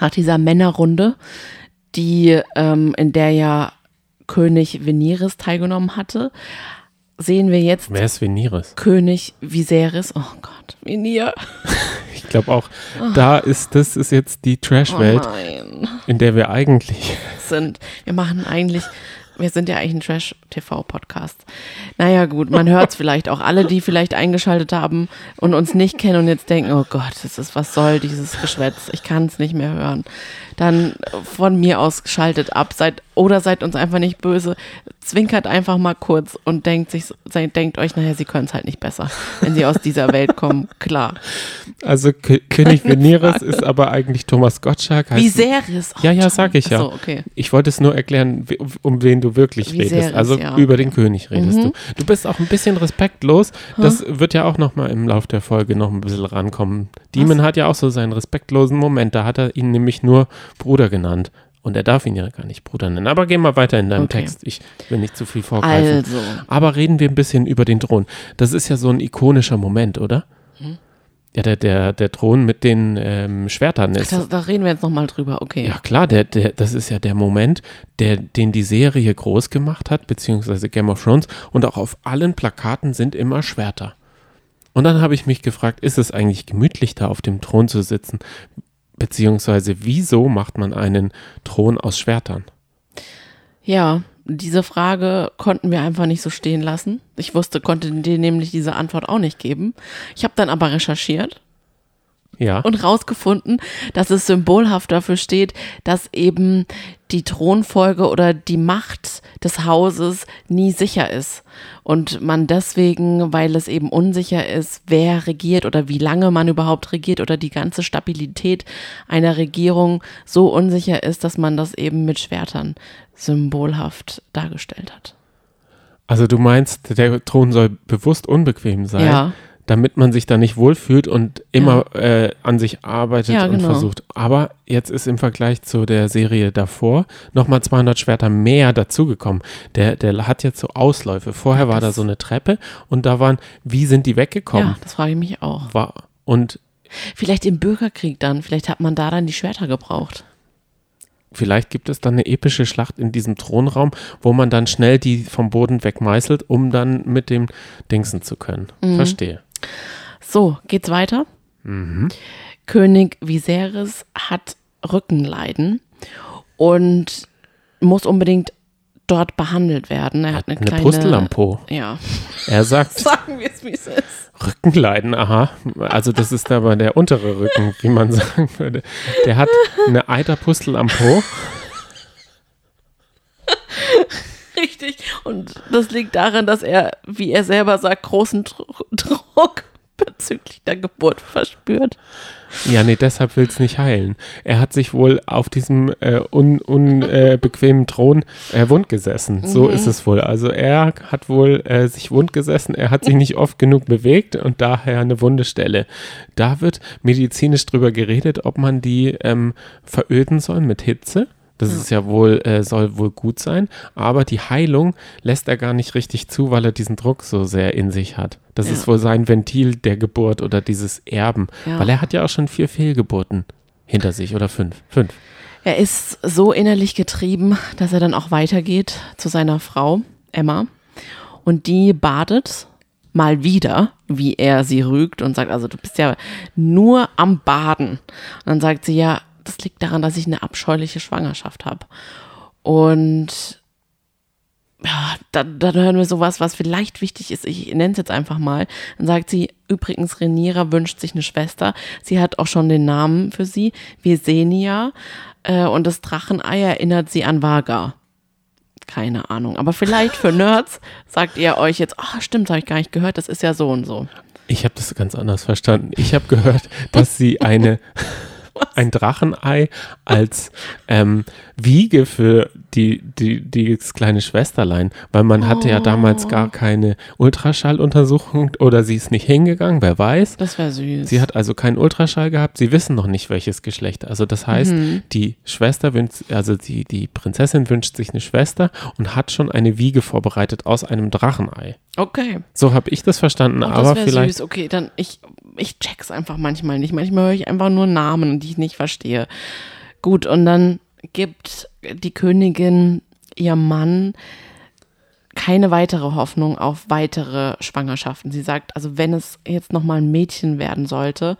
nach dieser Männerrunde, die ähm, in der ja König Veniris teilgenommen hatte, sehen wir jetzt Wer ist Veniris? König Viserys. Oh Gott, Venir. (laughs) Ich glaube auch, da ist, das ist jetzt die Oh Trash-Welt, nein. in der wir eigentlich, sind. Wir machen eigentlich, wir sind ja eigentlich ein Trash-TV-Podcast. Naja, gut, man hört es (laughs) vielleicht auch. Alle, die vielleicht eingeschaltet haben und uns nicht kennen und jetzt denken, oh Gott, das ist, was soll dieses Geschwätz? Ich kann es nicht mehr hören. Dann von mir aus schaltet ab, seid oder seid uns einfach nicht böse. Zwinkert einfach mal kurz und denkt sich, denkt euch, naja, sie können es halt nicht besser, wenn sie aus dieser Welt kommen. (laughs) Klar. also Kö König (laughs) Veniris ist aber eigentlich Thomas Gottschalk. heißt- Viserys. Oh, Ja, ja, sag ich ja. So, okay. Ich wollte es nur erklären, um wen du wirklich Viserys, redest. Also ja, über den König redest du. Du bist auch ein bisschen respektlos. Das wird ja auch noch mal im Lauf der Folge noch ein bisschen rankommen. Demon hat ja auch so seinen respektlosen Moment. Da hat er ihn nämlich nur Bruder genannt. Und er darf ihn ja gar nicht Bruder nennen. Aber geh mal weiter in deinem Okay. Text. Ich will nicht zu viel vorgreifen. Also. Aber reden wir ein bisschen über den Thron. Das ist ja so ein ikonischer Moment, oder? Hm? Ja, der, der, der Thron mit den ähm, Schwertern ist. Da, da reden wir jetzt nochmal drüber, okay. Ja klar, der, der, das ist ja der Moment, der, den die Serie groß gemacht hat, beziehungsweise Game of Thrones. Und auch auf allen Plakaten sind immer Schwerter. Und dann habe ich mich gefragt, ist es eigentlich gemütlich, da auf dem Thron zu sitzen? Beziehungsweise, wieso macht man einen Thron aus Schwertern? Ja, diese Frage konnten wir einfach nicht so stehen lassen. Ich wusste, konnte dir nämlich diese Antwort auch nicht geben. Ich habe dann aber recherchiert Ja. und rausgefunden, dass es symbolhaft dafür steht, dass eben die Thronfolge oder die Macht des Hauses nie sicher ist. Und man deswegen, weil es eben unsicher ist, wer regiert oder wie lange man überhaupt regiert oder die ganze Stabilität einer Regierung so unsicher ist, dass man das eben mit Schwertern symbolhaft dargestellt hat. Also du meinst, der Thron soll bewusst unbequem sein, Ja. Damit man sich da nicht wohlfühlt und immer äh, an sich arbeitet Ja, und genau. versucht. Aber jetzt ist im Vergleich zu der Serie davor nochmal 200 Schwerter mehr dazugekommen. Der, der hat jetzt so Ausläufe. Vorher war da das- so eine Treppe und da waren, wie sind die weggekommen? Ja, das frage ich mich auch. War, und Vielleicht im Bürgerkrieg dann, vielleicht hat man da dann die Schwerter gebraucht. vielleicht gibt es dann eine epische Schlacht in diesem Thronraum, wo man dann schnell die vom Boden wegmeißelt, um dann mit dem Dingsen zu können. Mhm. Verstehe. So, geht's weiter? König Viserys hat Rückenleiden und muss unbedingt dort behandelt werden. Er hat eine, Eine kleine Pustel am Po. Ja, Er sagt, (laughs) sagen wir es, wie es ist. Rückenleiden, aha. Also das ist aber der untere Rücken, wie man (laughs) sagen würde. Der hat eine Eiterpustel am Po. (laughs) Richtig. Und das liegt daran, dass er, wie er selber sagt, großen Dr- Druck bezüglich der Geburt verspürt. Ja, nee, deshalb will es nicht heilen. Er hat sich wohl auf diesem äh, unbequemen un, äh, Thron äh, wund gesessen. So ist es wohl. Also er hat wohl äh, sich wund gesessen. Er hat sich nicht oft genug bewegt und daher eine wunde Stelle. Da wird medizinisch drüber geredet, ob man die ähm, veröden soll mit Hitze. Das ist ja wohl, äh, soll wohl gut sein, aber die Heilung lässt er gar nicht richtig zu, weil er diesen Druck so sehr in sich hat. Das Ja. ist wohl sein Ventil der Geburt oder dieses Erben, Ja. weil er hat ja auch schon vier Fehlgeburten hinter sich oder fünf. Fünf. Er ist so innerlich getrieben, dass er dann auch weitergeht zu seiner Frau, Emma. Und die badet mal wieder, wie er sie rügt und sagt, also du bist ja nur am Baden. Und dann sagt sie, ja, das liegt daran, dass ich eine abscheuliche Schwangerschaft habe. Und ja, da, da hören wir sowas, was vielleicht wichtig ist. Ich nenne es jetzt einfach mal. Dann sagt sie, übrigens, Renira wünscht sich eine Schwester. Sie hat auch schon den Namen für sie, Visenia. Äh, und das Drachenei erinnert sie an Vaga. Keine Ahnung. Aber vielleicht für Nerds sagt ihr euch jetzt, ach stimmt, habe ich gar nicht gehört, das ist ja so und so. Ich habe das ganz anders verstanden. Ich habe gehört, dass sie eine (laughs) ein Drachenei als ähm, Wiege für die, die, die kleine Schwesterlein, weil man hatte ja damals gar Oh. keine Ultraschalluntersuchung oder sie ist nicht hingegangen, wer weiß. Das wäre süß. Sie hat also keinen Ultraschall gehabt, sie wissen noch nicht, welches Geschlecht. Also das heißt, Mhm. die Schwester wünscht, also die, die Prinzessin wünscht sich eine Schwester und hat schon eine Wiege vorbereitet aus einem Drachenei. okay. So habe ich das verstanden, Ach, aber das wäre vielleicht. süß. Okay, dann ich, ich check's einfach manchmal nicht. Manchmal höre ich einfach nur Namen, die ich nicht verstehe. Gut, und dann gibt die Königin ihrem Mann keine weitere Hoffnung auf weitere Schwangerschaften. Sie sagt, also wenn es jetzt noch mal ein Mädchen werden sollte,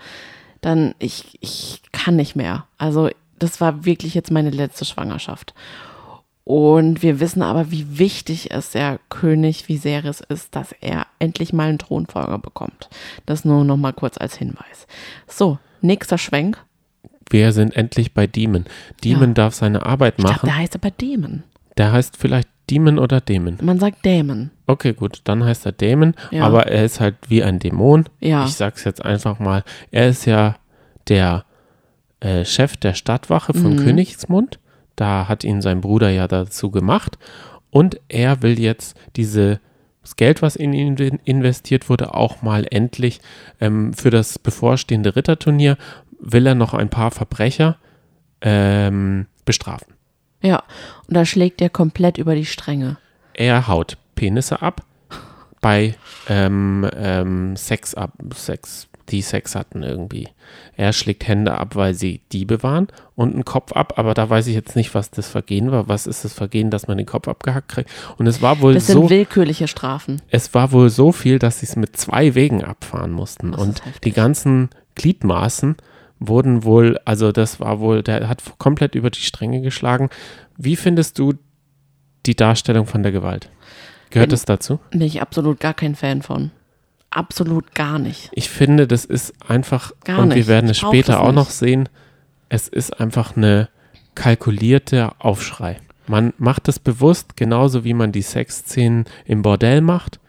dann ich, ich kann nicht mehr. Also das war wirklich jetzt meine letzte Schwangerschaft. Und wir wissen aber, wie wichtig es der König Viserys ist, dass er endlich mal einen Thronfolger bekommt. Das nur noch mal kurz als Hinweis. So, nächster Schwenk. Wir sind endlich bei Demon. Demon Ja. darf seine Arbeit Ich glaube, machen. der heißt aber Dämon. Der heißt vielleicht Demon oder Dämon. Man sagt Dämon. Okay, gut, dann heißt er Dämon, Ja. aber er ist halt wie ein Dämon. Ja. Ich sag's jetzt einfach mal. Er ist ja der äh, Chef der Stadtwache von Mhm. Königsmund. Da hat ihn sein Bruder ja dazu gemacht. Und er will jetzt diese das Geld, was in ihn in- investiert wurde, auch mal endlich ähm, für das bevorstehende Ritterturnier, will er noch ein paar Verbrecher ähm, bestrafen. Ja, und da schlägt er komplett über die Stränge. Er haut Penisse ab bei ähm, ähm, Sex ab, Sex, die Sex hatten irgendwie. Er schlägt Hände ab, weil sie Diebe waren und einen Kopf ab, aber da weiß ich jetzt nicht, was das Vergehen war. Was ist das Vergehen, dass man den Kopf abgehackt kriegt? Und es war wohl Das sind so, willkürliche Strafen. es war wohl so viel, dass sie es mit zwei Wegen abfahren mussten. Das Und die ganzen Gliedmaßen wurden wohl, also das war wohl, der hat komplett über die Stränge geschlagen. Wie findest du die Darstellung von der Gewalt? Gehört es dazu? Bin ich absolut gar kein Fan von. Absolut gar nicht. Ich finde, das ist einfach, Gar und nicht. wir werden es später das auch noch sehen, es ist einfach eine kalkulierter Aufschrei. Man macht es bewusst, genauso wie man die Sexszenen im Bordell macht.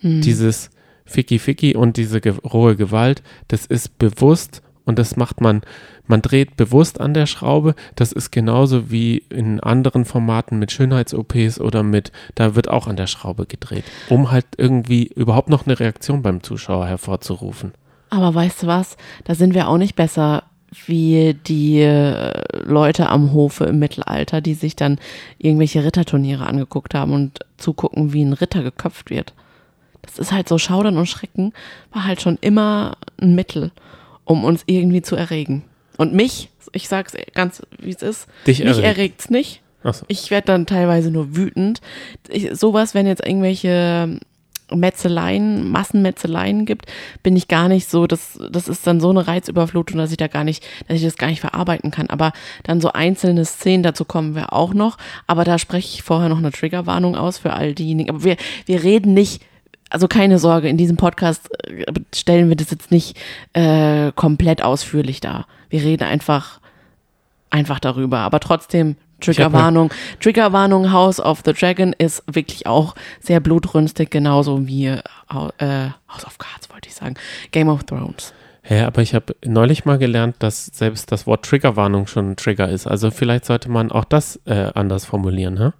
Hm. Dieses Ficky Ficky und diese ge rohe Gewalt, das ist bewusst und das macht man, man dreht bewusst an der Schraube. Das ist genauso wie in anderen Formaten mit Schönheits-OPs oder mit, da wird auch an der Schraube gedreht, um halt irgendwie überhaupt noch eine Reaktion beim Zuschauer hervorzurufen. Aber weißt du was? Da sind wir auch nicht besser wie die äh, Leute am Hofe im Mittelalter, die sich dann irgendwelche Ritterturniere angeguckt haben und zugucken, wie ein Ritter geköpft wird. Das ist halt so Schaudern und Schrecken, war halt schon immer ein Mittel, um uns irgendwie zu erregen. Und mich, ich sag's ganz wie es ist, Dich mich erregt. erregt's nicht. Achso. Ich werde dann teilweise nur wütend. Ich, sowas, wenn jetzt irgendwelche Metzeleien, Massenmetzeleien gibt, bin ich gar nicht so, das, das ist dann so eine Reizüberflutung, dass ich da gar nicht, dass ich das gar nicht verarbeiten kann. Aber dann so einzelne Szenen, dazu kommen wir auch noch. Aber da spreche ich vorher noch eine Triggerwarnung aus für all diejenigen. Aber wir, wir reden nicht, also keine Sorge, in diesem Podcast äh, stellen wir das jetzt nicht äh, komplett ausführlich dar. Wir reden einfach einfach darüber. Aber trotzdem, Triggerwarnung. Triggerwarnung, House of the Dragon ist wirklich auch sehr blutrünstig, genauso wie äh, House of Cards, wollte ich sagen. Game of Thrones. Hä, aber ich habe neulich mal gelernt, dass selbst das Wort Triggerwarnung schon ein Trigger ist. Also vielleicht sollte man auch das äh, anders formulieren, hä?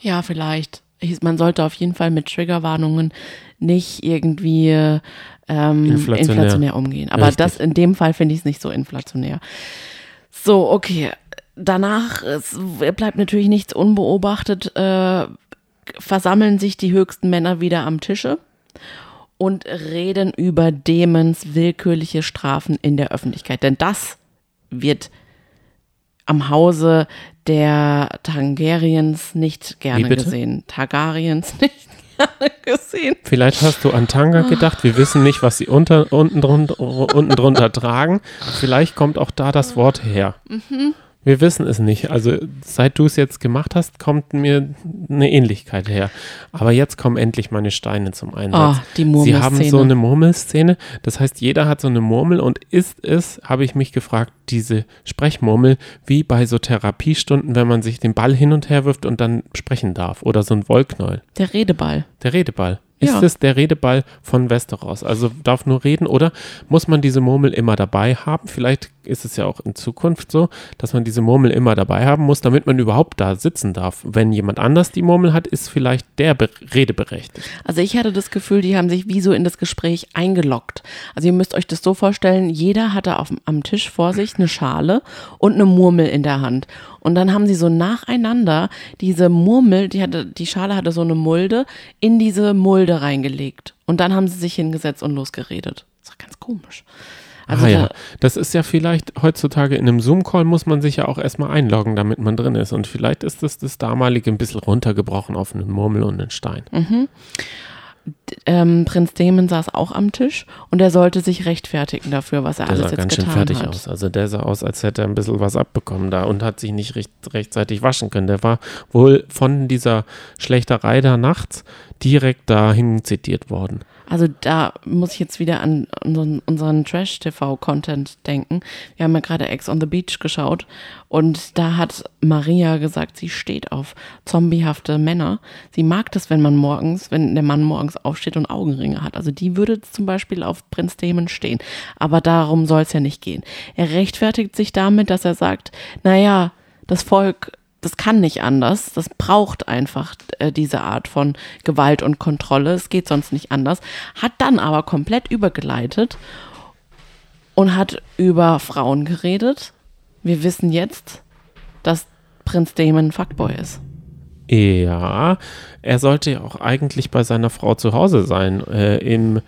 Ja, vielleicht. Man sollte auf jeden Fall mit Triggerwarnungen nicht irgendwie ähm, Inflationär. inflationär. umgehen. Aber Richtig. das in dem Fall finde ich es nicht so inflationär. So, okay. Danach es bleibt natürlich nichts unbeobachtet. Äh, versammeln sich die höchsten Männer wieder am Tische und reden über Dämons willkürliche Strafen in der Öffentlichkeit. Denn das wird am Hause der Tangariens nicht gerne gesehen. Targaryens (laughs) nicht gerne gesehen. Vielleicht hast du an Tanga gedacht. Wir wissen nicht, was sie unter, unten, drunter, unten drunter tragen. Vielleicht kommt auch da das Wort her. Wir wissen es nicht. Also seit du es jetzt gemacht hast, kommt mir eine Ähnlichkeit her. Aber jetzt kommen endlich meine Steine zum Einsatz. Oh, die Sie haben so Murmelszene. eine Murmelszene. Das heißt, jeder hat so eine Murmel und ist es, habe ich mich gefragt, diese Sprechmurmel wie bei so Therapiestunden, wenn man sich den Ball hin und her wirft und dann sprechen darf. Oder so ein Wollknäuel. Der Redeball. Der Redeball. Ist Ja. es der Redeball von Westeros? Also darf nur reden oder muss man diese Murmel immer dabei haben? Vielleicht ist es ja auch in Zukunft so, dass man diese Murmel immer dabei haben muss, damit man überhaupt da sitzen darf. Wenn jemand anders die Murmel hat, ist vielleicht der be redeberechtigt. Also ich hatte das Gefühl, die haben sich wie so in das Gespräch eingeloggt. Also ihr müsst euch das so vorstellen, jeder hatte auf, am Tisch vor sich eine Schale und eine Murmel in der Hand. Und dann haben sie so nacheinander diese Murmel, die hatte, die Schale hatte so eine Mulde, in diese Mulde reingelegt. Und dann haben sie sich hingesetzt und losgeredet. Das war ganz komisch. Also ah ja, da, das ist ja vielleicht heutzutage in einem Zoom-Call muss man sich ja auch erstmal einloggen, damit man drin ist. Und vielleicht ist das das damalige ein bisschen runtergebrochen auf eine Murmel und einen Stein. ähm, Prinz Damon saß auch am Tisch und er sollte sich rechtfertigen dafür, was er Der alles sah jetzt ganz schön getan fertig hat. aus. Also der sah aus, als hätte er ein bisschen was abbekommen da und hat sich nicht recht, rechtzeitig waschen können. Der war wohl von dieser Schlechterei da nachts direkt dahin zitiert worden. Also da muss ich jetzt wieder an unseren, unseren Trash-TV-Content denken. Wir haben ja gerade Ex on the Beach geschaut und da hat Maria gesagt, sie steht auf zombiehafte Männer. Sie mag das, wenn man morgens, wenn der Mann morgens aufsteht und Augenringe hat. Also die würde zum Beispiel auf Prinz Damon stehen. Aber darum soll es ja nicht gehen. Er rechtfertigt sich damit, dass er sagt, naja, das Volk das kann nicht anders. Das braucht einfach äh, diese Art von Gewalt und Kontrolle. Es geht sonst nicht anders. Hat dann aber komplett übergeleitet und hat über Frauen geredet. Wir wissen jetzt, dass Prinz Damon Fuckboy ist. Ja, er sollte ja auch eigentlich bei seiner Frau zu Hause sein, äh, im,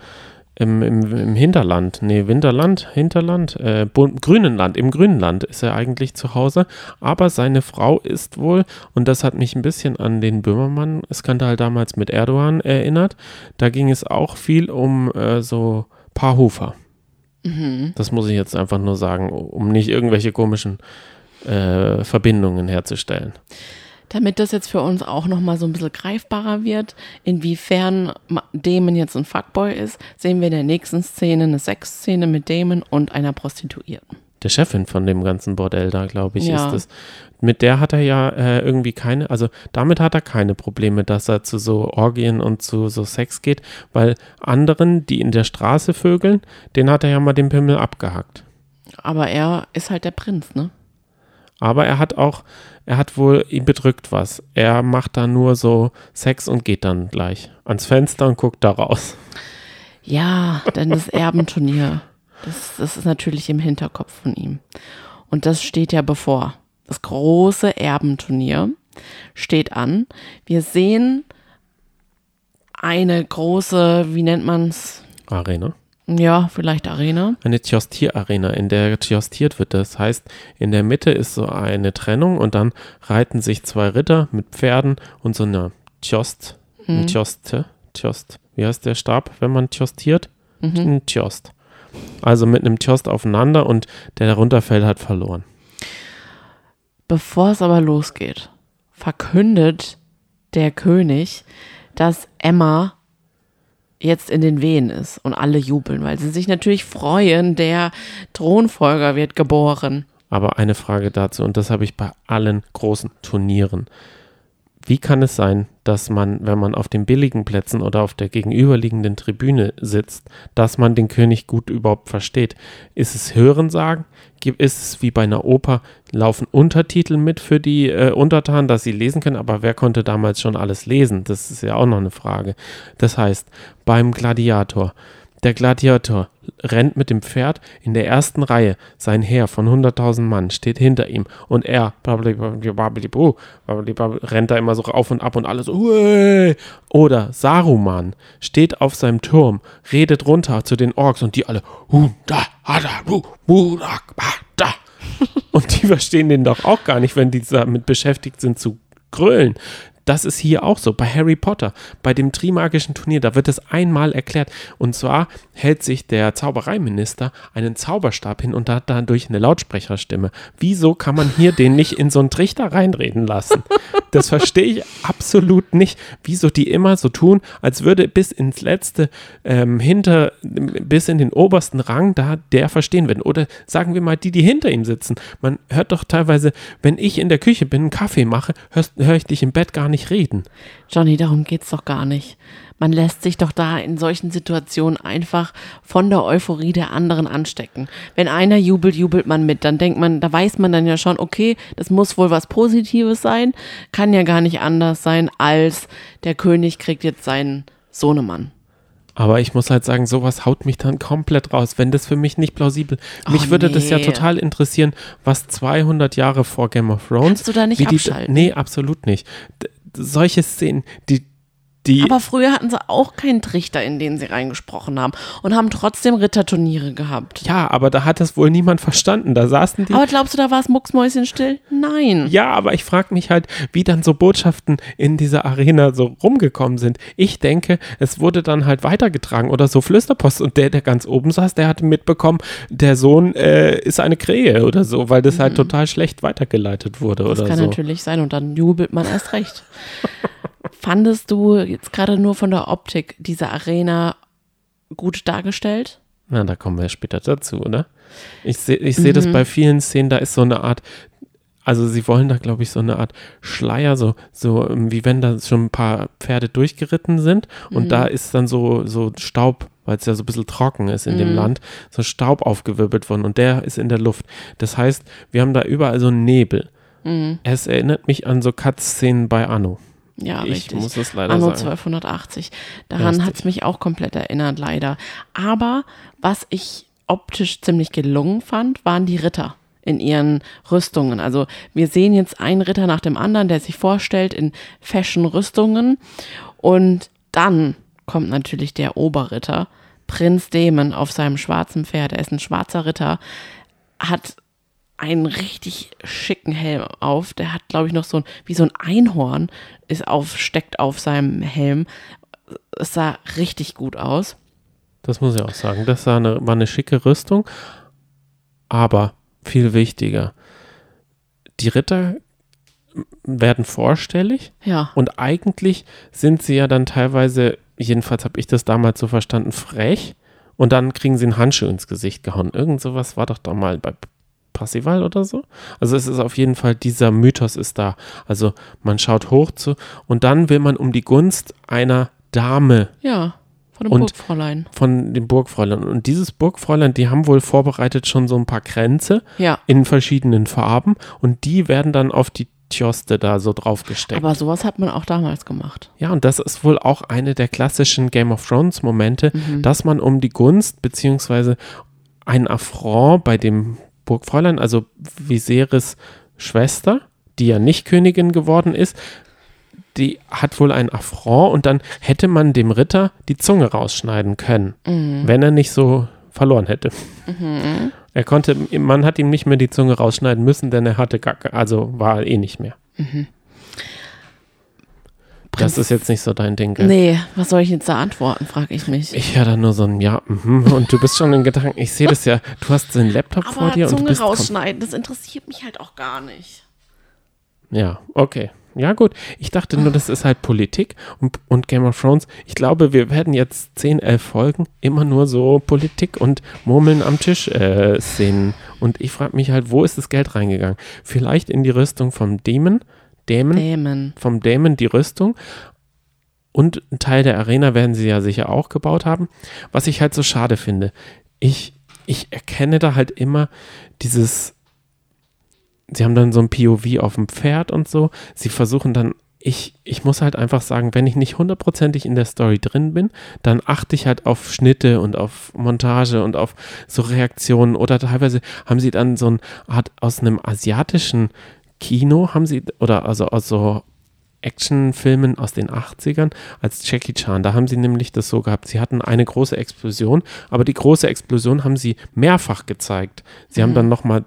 im, im, im Hinterland, nee, Winterland, Hinterland, äh, Grünenland, im Grünenland ist er eigentlich zu Hause, aber seine Frau ist wohl, und das hat mich ein bisschen an den Böhmermann-Skandal damals mit Erdogan erinnert, da ging es auch viel um äh, so Paarhufer. Das muss ich jetzt einfach nur sagen, um nicht irgendwelche komischen äh, Verbindungen herzustellen. Damit das jetzt für uns auch nochmal so ein bisschen greifbarer wird, inwiefern Damon jetzt ein Fuckboy ist, sehen wir in der nächsten Szene eine Sexszene mit Damon und einer Prostituierten. der Chefin von dem ganzen Bordell da, glaube ich, Ja. ist es. Mit der hat er ja äh, irgendwie keine, also damit hat er keine Probleme, dass er zu so Orgien und zu so Sex geht, weil anderen, die in der Straße vögeln, den hat er ja mal den Pimmel abgehackt. Aber er ist halt der Prinz, ne? Aber er hat auch, er hat wohl, ihn bedrückt was. Er macht da nur so Sex und geht dann gleich ans Fenster und guckt da raus. Ja, denn das Erbenturnier, das, das ist natürlich im Hinterkopf von ihm. Und das steht ja bevor. Das große Erbenturnier steht an. Wir sehen eine große, wie nennt man's? Arena. Ja, vielleicht Arena. Eine Tjostier-Arena, in der tjostiert wird. Das heißt, in der Mitte ist so eine Trennung und dann reiten sich zwei Ritter mit Pferden und so eine Tjost, ein Tjoste, Tjost. Wie heißt der Stab, wenn man tjostiert? Ein Tjost. Also mit einem Tjost aufeinander und der darunter fällt, hat verloren. Bevor es aber losgeht, verkündet der König, dass Emma jetzt in den Wehen ist und alle jubeln, weil sie sich natürlich freuen, der Thronfolger wird geboren. Aber eine Frage dazu, und das habe ich bei allen großen Turnieren. Wie kann es sein, dass man, wenn man auf den billigen Plätzen oder auf der gegenüberliegenden Tribüne sitzt, dass man den König gut überhaupt versteht? Ist es Hörensagen? Ist es wie bei einer Oper, laufen Untertitel mit für die äh, Untertanen, dass sie lesen können, aber wer konnte damals schon alles lesen? Das ist ja auch noch eine Frage. Das heißt, beim Gladiator, der Gladiator rennt mit dem Pferd in der ersten Reihe. Sein Heer von 100.000 Mann steht hinter ihm und er rennt da immer so auf und ab und alles so. Oder Saruman steht auf seinem Turm, redet runter zu den Orks und die alle. (laughs) Und die verstehen den doch auch gar nicht, wenn die damit beschäftigt sind zu grölen. Das ist hier auch so. Bei Harry Potter, bei dem Trimagischen Turnier, da wird es einmal erklärt. Und zwar hält sich der Zaubereiminister einen Zauberstab hin und hat dadurch eine Lautsprecherstimme. Wieso kann man hier den nicht in so einen Trichter reinreden lassen? Das verstehe ich absolut nicht. Wieso die immer so tun, als würde bis ins letzte, ähm, hinter, bis in den obersten Rang da der verstehen werden. Oder sagen wir mal die, die hinter ihm sitzen. Man hört doch teilweise, wenn ich in der Küche bin, einen Kaffee mache, höre ich dich im Bett gar nicht reden. Johnny, darum geht's doch gar nicht. Man lässt sich doch da in solchen Situationen einfach von der Euphorie der anderen anstecken. Wenn einer jubelt, jubelt man mit. Dann denkt man, da weiß man dann ja schon, okay, das muss wohl was Positives sein. Kann ja gar nicht anders sein, als der König kriegt jetzt seinen Sohnemann. Aber ich muss halt sagen, sowas haut mich dann komplett raus, wenn das für mich nicht plausibel. Mich Oh, würde das ja nee. total interessieren, was 200 Jahre vor Game of Thrones. Kannst du da nicht wie die, abschalten? Nee, absolut nicht. D solche Szenen, die, die Aber früher hatten sie auch keinen Trichter, in den sie reingesprochen haben und haben trotzdem Ritterturniere gehabt. ja, aber da hat das wohl niemand verstanden. Da saßen die. Aber glaubst du, da war es mucksmäuschenstill? Nein. ja, aber ich frage mich halt, wie dann so Botschaften in dieser Arena so rumgekommen sind. Ich denke, es wurde dann halt weitergetragen oder so Flüsterpost und der, der ganz oben saß, der hatte mitbekommen, der Sohn äh, ist eine Krähe oder so, weil das halt total schlecht weitergeleitet wurde Mhm. Das oder kann so. natürlich sein und dann jubelt man erst recht. (laughs) Fandest du jetzt gerade nur von der Optik diese Arena gut dargestellt? Na, da kommen wir später dazu, oder? Ich sehe ich seh Mhm. das bei vielen Szenen, da ist so eine Art, also sie wollen da, glaube ich, so eine Art Schleier, so, so ähm, wie wenn da schon ein paar Pferde durchgeritten sind und Mhm. da ist dann so, so Staub, weil es ja so ein bisschen trocken ist in Mhm. dem Land, so Staub aufgewirbelt worden und der ist in der Luft. Das heißt, wir haben da überall so einen Nebel. Mhm. Es erinnert mich an so Cut-Szenen bei Anno. Ja, ich richtig. muss es leider Anno sagen. 1280. Daran hat es mich auch komplett erinnert, leider. Aber was ich optisch ziemlich gelungen fand, waren die Ritter in ihren Rüstungen. Also wir sehen jetzt einen Ritter nach dem anderen, der sich vorstellt in Fashion-Rüstungen. Und dann kommt natürlich der Oberritter, Prinz Damon, auf seinem schwarzen Pferd. Er ist ein schwarzer Ritter, hat einen richtig schicken Helm auf. Der hat, glaube ich, noch so ein, wie so ein Einhorn ist auf, steckt auf seinem Helm. Es sah richtig gut aus. Das muss ich auch sagen. Das war eine, war eine schicke Rüstung, aber viel wichtiger. Die Ritter werden vorstellig Ja. und eigentlich sind sie ja dann teilweise, jedenfalls habe ich das damals so verstanden, frech und dann kriegen sie einen Handschuh ins Gesicht gehauen. Irgend sowas war doch da mal bei Passival oder so. Also es ist auf jeden Fall, dieser Mythos ist da. Also man schaut hoch zu und dann will man um die Gunst einer Dame Ja. Von dem Und- Burgfräulein. von dem Burgfräulein. Und dieses Burgfräulein, die haben wohl vorbereitet schon so ein paar Kränze Ja. in verschiedenen Farben und die werden dann auf die Tjoste da so draufgesteckt. Aber sowas hat man auch damals gemacht. ja, und das ist wohl auch eine der klassischen Game of Thrones Momente, dass man um die Gunst beziehungsweise ein Affront bei dem Burgfräulein, also Viserys Schwester, die ja nicht Königin geworden ist, die hat wohl ein Affront und dann hätte man dem Ritter die Zunge rausschneiden können, wenn er nicht so verloren hätte. Er konnte, man hat ihm nicht mehr die Zunge rausschneiden müssen, denn er hatte gar, also war eh nicht mehr. Das ist jetzt nicht so dein Ding, gell? Nee, was soll ich jetzt da antworten, frage ich mich. Ich höre da nur so ein Ja, mhm, und du bist schon in Gedanken. Ich sehe das ja, du hast den Laptop vor Aber dir und du Zunge bist. rausschneiden, das interessiert mich halt auch gar nicht. Ja, okay. Ja, gut. Ich dachte nur, das ist halt Politik und, und Game of Thrones. Ich glaube, wir werden jetzt 10, 11 Folgen immer nur so Politik und Murmeln am Tisch äh, sehen. Und ich frage mich halt, wo ist das Geld reingegangen? Vielleicht in die Rüstung vom Dämon, Dämon, Dämon. vom Dämon die Rüstung. Und ein Teil der Arena werden sie ja sicher auch gebaut haben. Was ich halt so schade finde. Ich, ich erkenne da halt immer dieses, sie haben dann so ein POV auf dem Pferd und so. Sie versuchen dann, ich, ich muss halt einfach sagen, wenn ich nicht hundertprozentig in der Story drin bin, dann achte ich halt auf Schnitte und auf Montage und auf so Reaktionen oder teilweise haben sie dann so eine Art aus einem asiatischen Kino haben sie, oder also aus so Actionfilmen aus den 80ern als Jackie Chan. Da haben sie nämlich das so gehabt. Sie hatten eine große Explosion, aber die große Explosion haben sie mehrfach gezeigt. Sie haben dann nochmal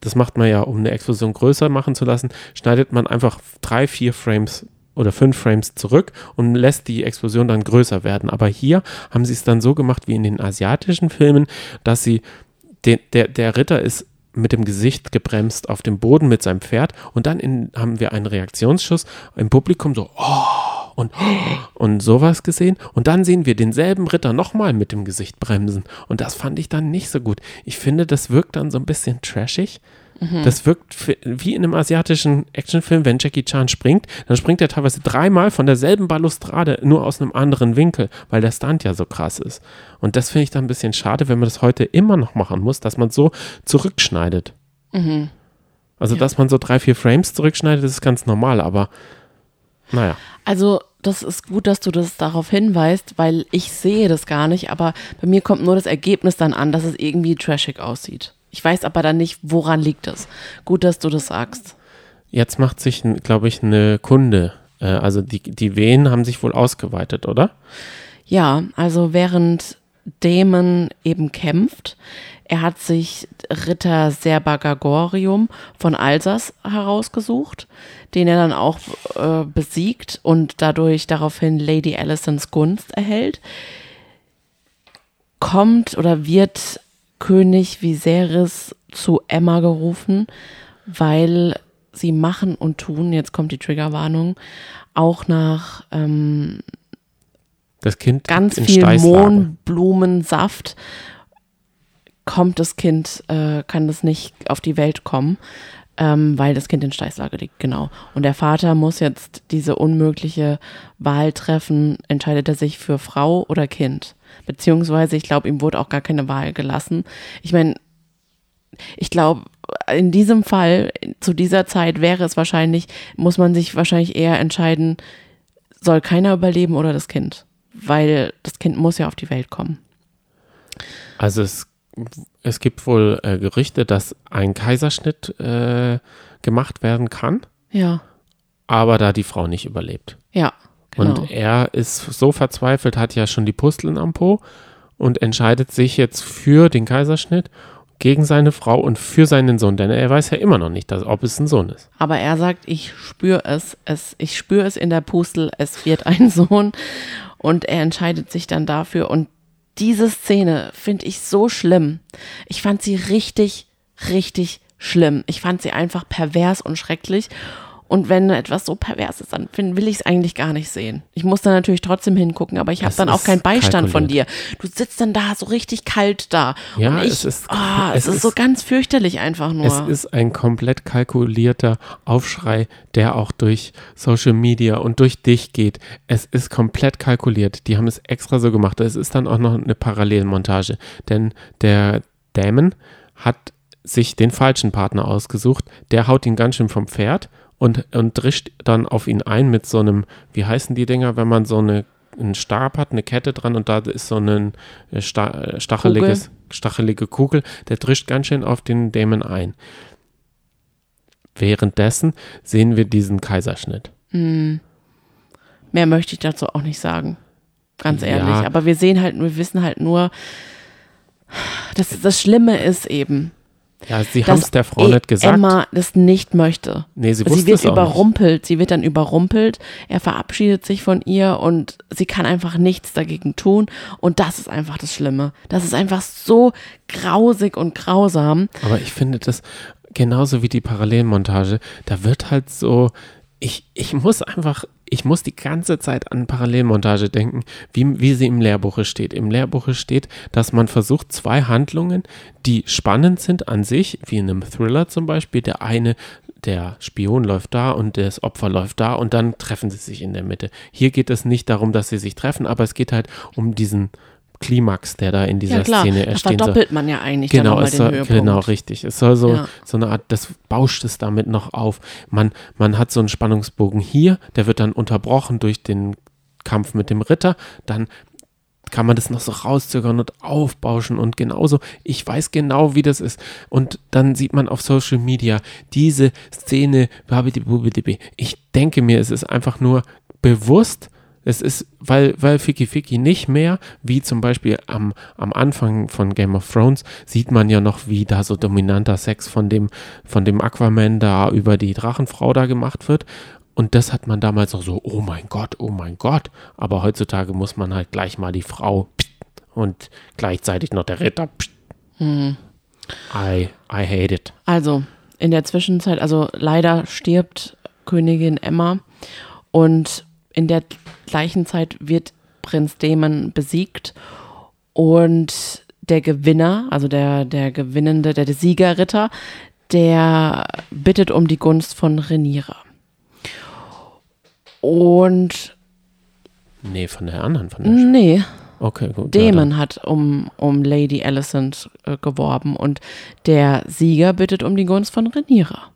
das macht man ja, um eine Explosion größer machen zu lassen, schneidet man einfach drei, vier Frames oder fünf Frames zurück und lässt die Explosion dann größer werden. Aber hier haben sie es dann so gemacht wie in den asiatischen Filmen, dass sie, den, der, der Ritter ist mit dem Gesicht gebremst auf dem Boden mit seinem Pferd und dann in, haben wir einen Reaktionsschuss im Publikum so, oh, und, und sowas gesehen. Und dann sehen wir denselben Ritter nochmal mit dem Gesicht bremsen. Und das fand ich dann nicht so gut. Ich finde, das wirkt dann so ein bisschen trashig. Mhm. Das wirkt wie in einem asiatischen Actionfilm, wenn Jackie Chan springt, dann springt er teilweise dreimal von derselben Balustrade, nur aus einem anderen Winkel, weil der Stunt ja so krass ist. Und das finde ich dann ein bisschen schade, wenn man das heute immer noch machen muss, dass man so zurückschneidet. Mhm. Also, dass man so drei, vier Frames zurückschneidet, das ist ganz normal, aber naja. Also, das ist gut, dass du das darauf hinweist, weil ich sehe das gar nicht, aber bei mir kommt nur das Ergebnis dann an, dass es irgendwie trashig aussieht. Ich weiß aber dann nicht, woran liegt es. Gut, dass du das sagst. Jetzt macht sich, glaube ich, eine Kunde. Äh, also die, die Wehen haben sich wohl ausgeweitet, oder? Ja, also während Damon eben kämpft, er hat sich Ritter Serbagagorium von Alsace herausgesucht, den er dann auch äh, besiegt und dadurch daraufhin Lady Alicents Gunst erhält. Kommt oder wird König Viserys zu Emma gerufen, weil sie machen und tun, jetzt kommt die Triggerwarnung, auch nach ähm, das Kind ganz viel. Mohnblumensaft kommt das Kind, äh, kann das nicht auf die Welt kommen, ähm, weil das Kind in Steißlage liegt, genau. Und der Vater muss jetzt diese unmögliche Wahl treffen, entscheidet er sich für Frau oder Kind. Beziehungsweise, ich glaube, ihm wurde auch gar keine Wahl gelassen. Ich meine, ich glaube, in diesem Fall, zu dieser Zeit wäre es wahrscheinlich, muss man sich wahrscheinlich eher entscheiden, soll keiner überleben oder das Kind. Weil das Kind muss ja auf die Welt kommen. Also es, es gibt wohl äh, Gerüchte, dass ein Kaiserschnitt äh, gemacht werden kann, Ja, aber da die Frau nicht überlebt. ja, genau. Und er ist so verzweifelt, hat ja schon die Pusteln am Po und entscheidet sich jetzt für den Kaiserschnitt gegen seine Frau und für seinen Sohn, denn er weiß ja immer noch nicht, dass, ob es ein Sohn ist. Aber er sagt, ich spüre es, es, ich spüre es in der Pustel, es wird ein (laughs) Sohn. Und er entscheidet sich dann dafür. Und diese Szene finde ich so schlimm. Ich fand sie richtig, richtig schlimm. Ich fand sie einfach pervers und schrecklich. Und wenn etwas so pervers ist, dann find, will ich es eigentlich gar nicht sehen. Ich muss dann natürlich trotzdem hingucken, aber ich habe dann auch keinen Beistand von dir. kalkuliert. Du sitzt dann da so richtig kalt da. Ja, und ich, es ist- ah, (laughs) es es, ist, ist- so ganz fürchterlich einfach nur. Es ist ein komplett kalkulierter Aufschrei, der auch durch Social Media und durch dich geht. Es ist komplett kalkuliert. Die haben es extra so gemacht. Es ist dann auch noch eine Parallelmontage, denn der Damon hat sich den falschen Partner ausgesucht. Der haut ihn ganz schön vom Pferd und, und drischt dann auf ihn ein mit so einem, wie heißen die Dinger, wenn man so eine einen Stab hat, eine Kette dran und da ist so ein äh, sta äh, stacheliges, stachelige Kugel, der drischt ganz schön auf den Dämon ein. Währenddessen sehen wir diesen Kaiserschnitt. Mehr möchte ich dazu auch nicht sagen. Ganz Ja. ehrlich. Aber wir sehen halt, wir wissen halt nur, dass das Schlimme ist eben, Ja, sie haben es der Frau E- nicht gesagt. Emma das nicht möchte. nee, sie Sie, wusste wird es auch nicht. überrumpelt, sie wird dann überrumpelt, er verabschiedet sich von ihr und sie kann einfach nichts dagegen tun und das ist einfach das Schlimme. Das ist einfach so grausig und grausam. Aber ich finde das genauso wie die Parallelmontage, da wird halt so, ich, ich muss einfach, ich muss die ganze Zeit an Parallelmontage denken, wie, wie sie im Lehrbuche steht. Im Lehrbuche steht, dass man versucht, zwei Handlungen, die spannend sind an sich, wie in einem Thriller zum Beispiel, der eine, der Spion läuft da und das Opfer läuft da und dann treffen sie sich in der Mitte. Hier geht es nicht darum, dass sie sich treffen, aber es geht halt um diesen Klimax, der da in dieser ja klar, Szene entstehen soll. verdoppelt man ja eigentlich dann Genau, nochmal es den soll, Höhepunkt. genau, richtig. Es soll so, Ja. so eine Art, das bauscht es damit noch auf. Man, man hat so einen Spannungsbogen hier, der wird dann unterbrochen durch den Kampf mit dem Ritter. Dann kann man das noch so rauszögern und aufbauschen und genauso, ich weiß genau, wie das ist. Und dann sieht man auf Social Media diese Szene, ich denke mir, es ist einfach nur bewusst Es ist, weil, weil Fiki Fiki nicht mehr, wie zum Beispiel am, am Anfang von Game of Thrones, sieht man ja noch, wie da so dominanter Sex von dem, von dem Aquaman da über die Drachenfrau da gemacht wird. Und das hat man damals noch so, oh mein Gott, oh mein Gott. Aber heutzutage muss man halt gleich mal die Frau und gleichzeitig noch der Ritter. Hm. I, I hate it. Also, in der Zwischenzeit, also leider stirbt Königin Emma und in der gleichen Zeit wird Prinz Damon besiegt und der Gewinner, also der, der Gewinnende, der, der Siegerritter, der bittet um die Gunst von Rhaenyra. Und Nee, von der anderen, von der nee, Okay, gut. ja, Damon hat um, um Lady Alicent äh, geworben und der Sieger bittet um die Gunst von Rhaenyra.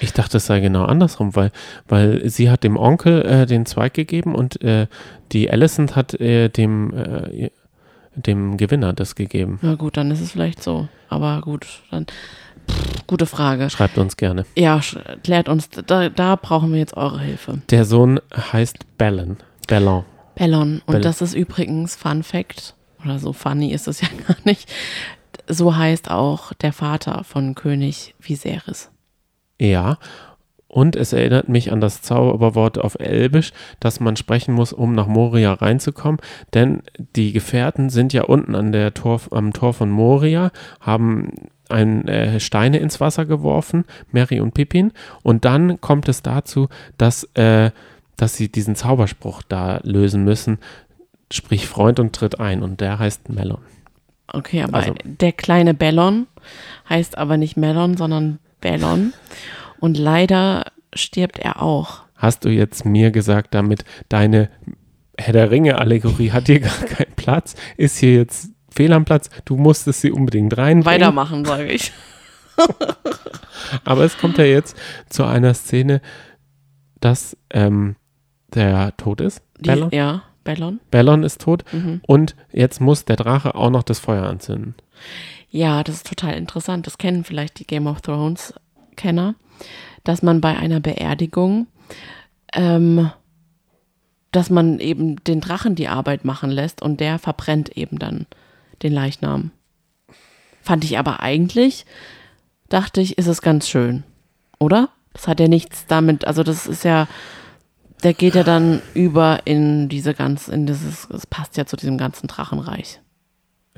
Ich dachte, es sei genau andersrum, weil, weil sie hat dem Onkel äh, den Zweig gegeben und äh, die Alicent hat äh, dem, äh, dem Gewinner das gegeben. Na gut, dann ist es vielleicht so. Aber gut, dann pff, gute Frage. Schreibt uns gerne. Ja, klärt uns, da, da brauchen wir jetzt eure Hilfe. Der Sohn heißt Bellon. Bellon. Bellon. Und Bell- das ist übrigens Fun Fact, oder so funny ist es (laughs) ja gar nicht. So heißt auch der Vater von König Viserys. Ja. Und es erinnert mich an das Zauberwort auf Elbisch, das man sprechen muss, um nach Moria reinzukommen. Denn die Gefährten sind ja unten an der Tor, am Tor von Moria, haben ein, äh, Steine ins Wasser geworfen, Mary und Pippin. Und dann kommt es dazu, dass, äh, dass sie diesen Zauberspruch da lösen müssen. Sprich Freund und tritt ein. Und der heißt Melon. Okay, aber Also- der kleine Bellon heißt aber nicht Melon, sondern Bellon. Und leider stirbt er auch. Hast du jetzt mir gesagt, damit deine Herr der Ringe-Allegorie hat hier gar keinen Platz? Ist hier jetzt fehl am Platz? Du musstest sie unbedingt reinbringen. Weitermachen, sage ich. (laughs) Aber es kommt ja jetzt zu einer Szene, dass ähm, der tot ist. Die, Bellon? Ja, Bellon. Bellon ist tot. Mhm. Und jetzt muss der Drache auch noch das Feuer anzünden. Ja, das ist total interessant. Das kennen vielleicht die Game of Thrones Kenner, dass man bei einer Beerdigung, ähm, dass man eben den Drachen die Arbeit machen lässt und der verbrennt eben dann den Leichnam. Fand ich aber eigentlich, dachte ich, ist es ganz schön, oder? Das hat ja nichts damit, also das ist ja, der geht ja dann über in diese ganz, in dieses, es passt ja zu diesem ganzen Drachenreich.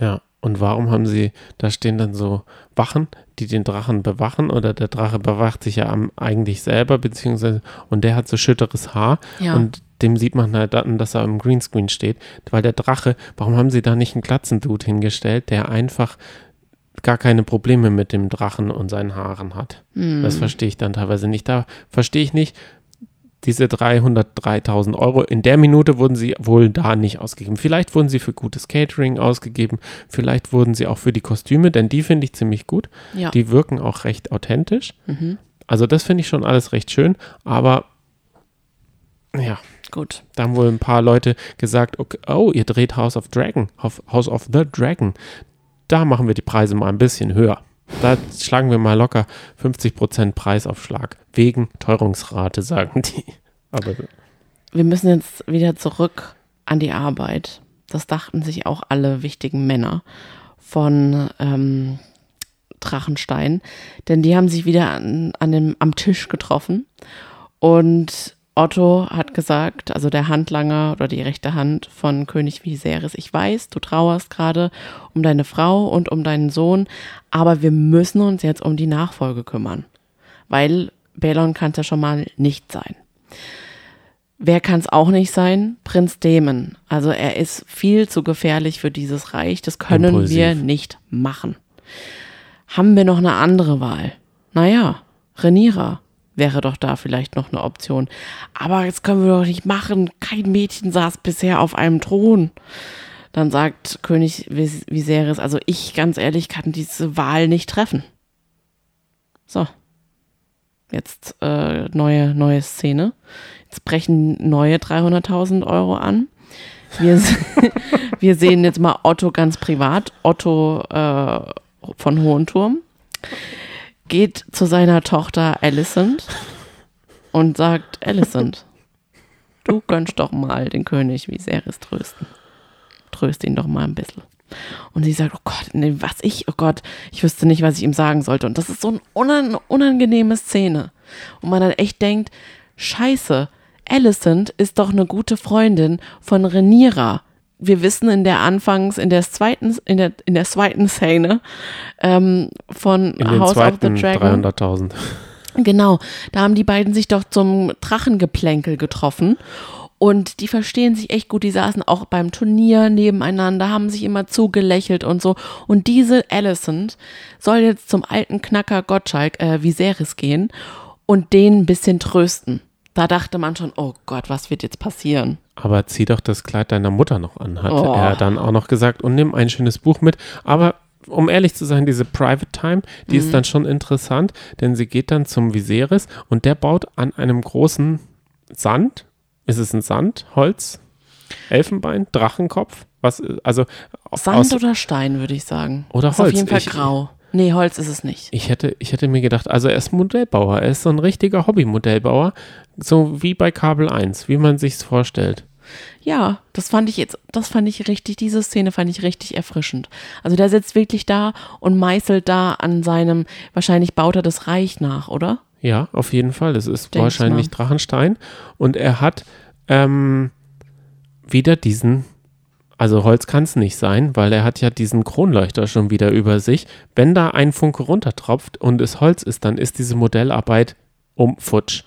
Ja. Und warum haben sie, da stehen dann so Wachen, die den Drachen bewachen oder der Drache bewacht sich ja am, eigentlich selber, beziehungsweise, und der hat so schütteres Haar Ja. und dem sieht man halt dann, dass er im Greenscreen steht, weil der Drache, warum haben sie da nicht einen Glatzendude hingestellt, der einfach gar keine Probleme mit dem Drachen und seinen Haaren hat. Hm. Das verstehe ich dann teilweise nicht. Da verstehe ich nicht, diese 303.000 Euro, in der Minute wurden sie wohl da nicht ausgegeben. Vielleicht wurden sie für gutes Catering ausgegeben, vielleicht wurden sie auch für die Kostüme, denn die finde ich ziemlich gut. Ja. Die wirken auch recht authentisch. Mhm. Also das finde ich schon alles recht schön, aber ja, Gut. da haben wohl ein paar Leute gesagt, okay, oh, ihr dreht House of Dragon, House House of the Dragon. Da machen wir die Preise mal ein bisschen höher. Da schlagen wir mal locker 50% Preisaufschlag. Wegen Teuerungsrate, sagen die. Aber Wir müssen jetzt wieder zurück an die Arbeit. Das dachten sich auch alle wichtigen Männer von ähm, Drachenstein, denn die haben sich wieder an, an dem, am Tisch getroffen und Otto hat gesagt, also der Handlanger oder die rechte Hand von König Viserys, ich weiß, du trauerst gerade um deine Frau und um deinen Sohn, aber wir müssen uns jetzt um die Nachfolge kümmern, weil Balon kann es ja schon mal nicht sein. Wer kann es auch nicht sein? Prinz Damon. Also er ist viel zu gefährlich für dieses Reich. Das können Impulsiv. wir nicht machen. Haben wir noch eine andere Wahl? Naja, Rhaenyra wäre doch da vielleicht noch eine Option. Aber das können wir doch nicht machen. Kein Mädchen saß bisher auf einem Thron. Dann sagt König Vis- Viserys, also ich ganz ehrlich kann diese Wahl nicht treffen. So. Jetzt äh, neue, neue Szene. Jetzt brechen neue 300.000 Euro an. Wir, (laughs) wir sehen jetzt mal Otto ganz privat. Otto äh, von Hohenturm geht zu seiner Tochter Alicent und sagt, Alicent, du könntest doch mal den König Viserys trösten. Tröst ihn doch mal ein bisschen. Und sie sagt, oh Gott, nee, was ich, oh Gott, ich wüsste nicht, was ich ihm sagen sollte. Und das ist so eine unan unangenehme Szene. Und man dann echt denkt, scheiße, Alicent ist doch eine gute Freundin von Rhaenyra. Wir wissen in der Anfangs, in der zweiten, in der, in der zweiten Szene ähm, von House of the Dragon. 300.000. Genau, da haben die beiden sich doch zum Drachengeplänkel getroffen. Und die verstehen sich echt gut. Die saßen auch beim Turnier nebeneinander, haben sich immer zugelächelt und so. Und diese Alicent soll jetzt zum alten Knacker Gottschalk, äh, Viserys gehen und den ein bisschen trösten. Da dachte man schon, oh Gott, was wird jetzt passieren? Aber zieh doch das Kleid deiner Mutter noch an, hat Oh. er dann auch noch gesagt. Und nimm ein schönes Buch mit. Aber um ehrlich zu sein, diese Private Time, die Mhm. ist dann schon interessant, denn sie geht dann zum Viserys und der baut an einem großen Sand, ist es ein Sand, Holz, Elfenbein, Drachenkopf, was, also Sand aus, oder Stein, würde ich sagen. Oder ist auf Holz. jeden Fall Ich- grau. Nee, Holz ist es nicht. ich hätte, ich hätte mir gedacht, also er ist Modellbauer, er ist so ein richtiger Hobbymodellbauer, so wie bei Kabel 1, wie man sich's vorstellt. Ja, das fand ich jetzt, das fand ich richtig, diese Szene fand ich richtig erfrischend. Also der sitzt wirklich da und meißelt da an seinem, wahrscheinlich baut er das Reich nach, oder? Ja, auf jeden Fall. Es ist Denk wahrscheinlich. Drachenstein. Und er hat ähm, wieder diesen, also Holz kann es nicht sein, weil er hat ja diesen Kronleuchter schon wieder über sich. Wenn da ein Funke runtertropft und es Holz ist, dann ist diese Modellarbeit um futsch.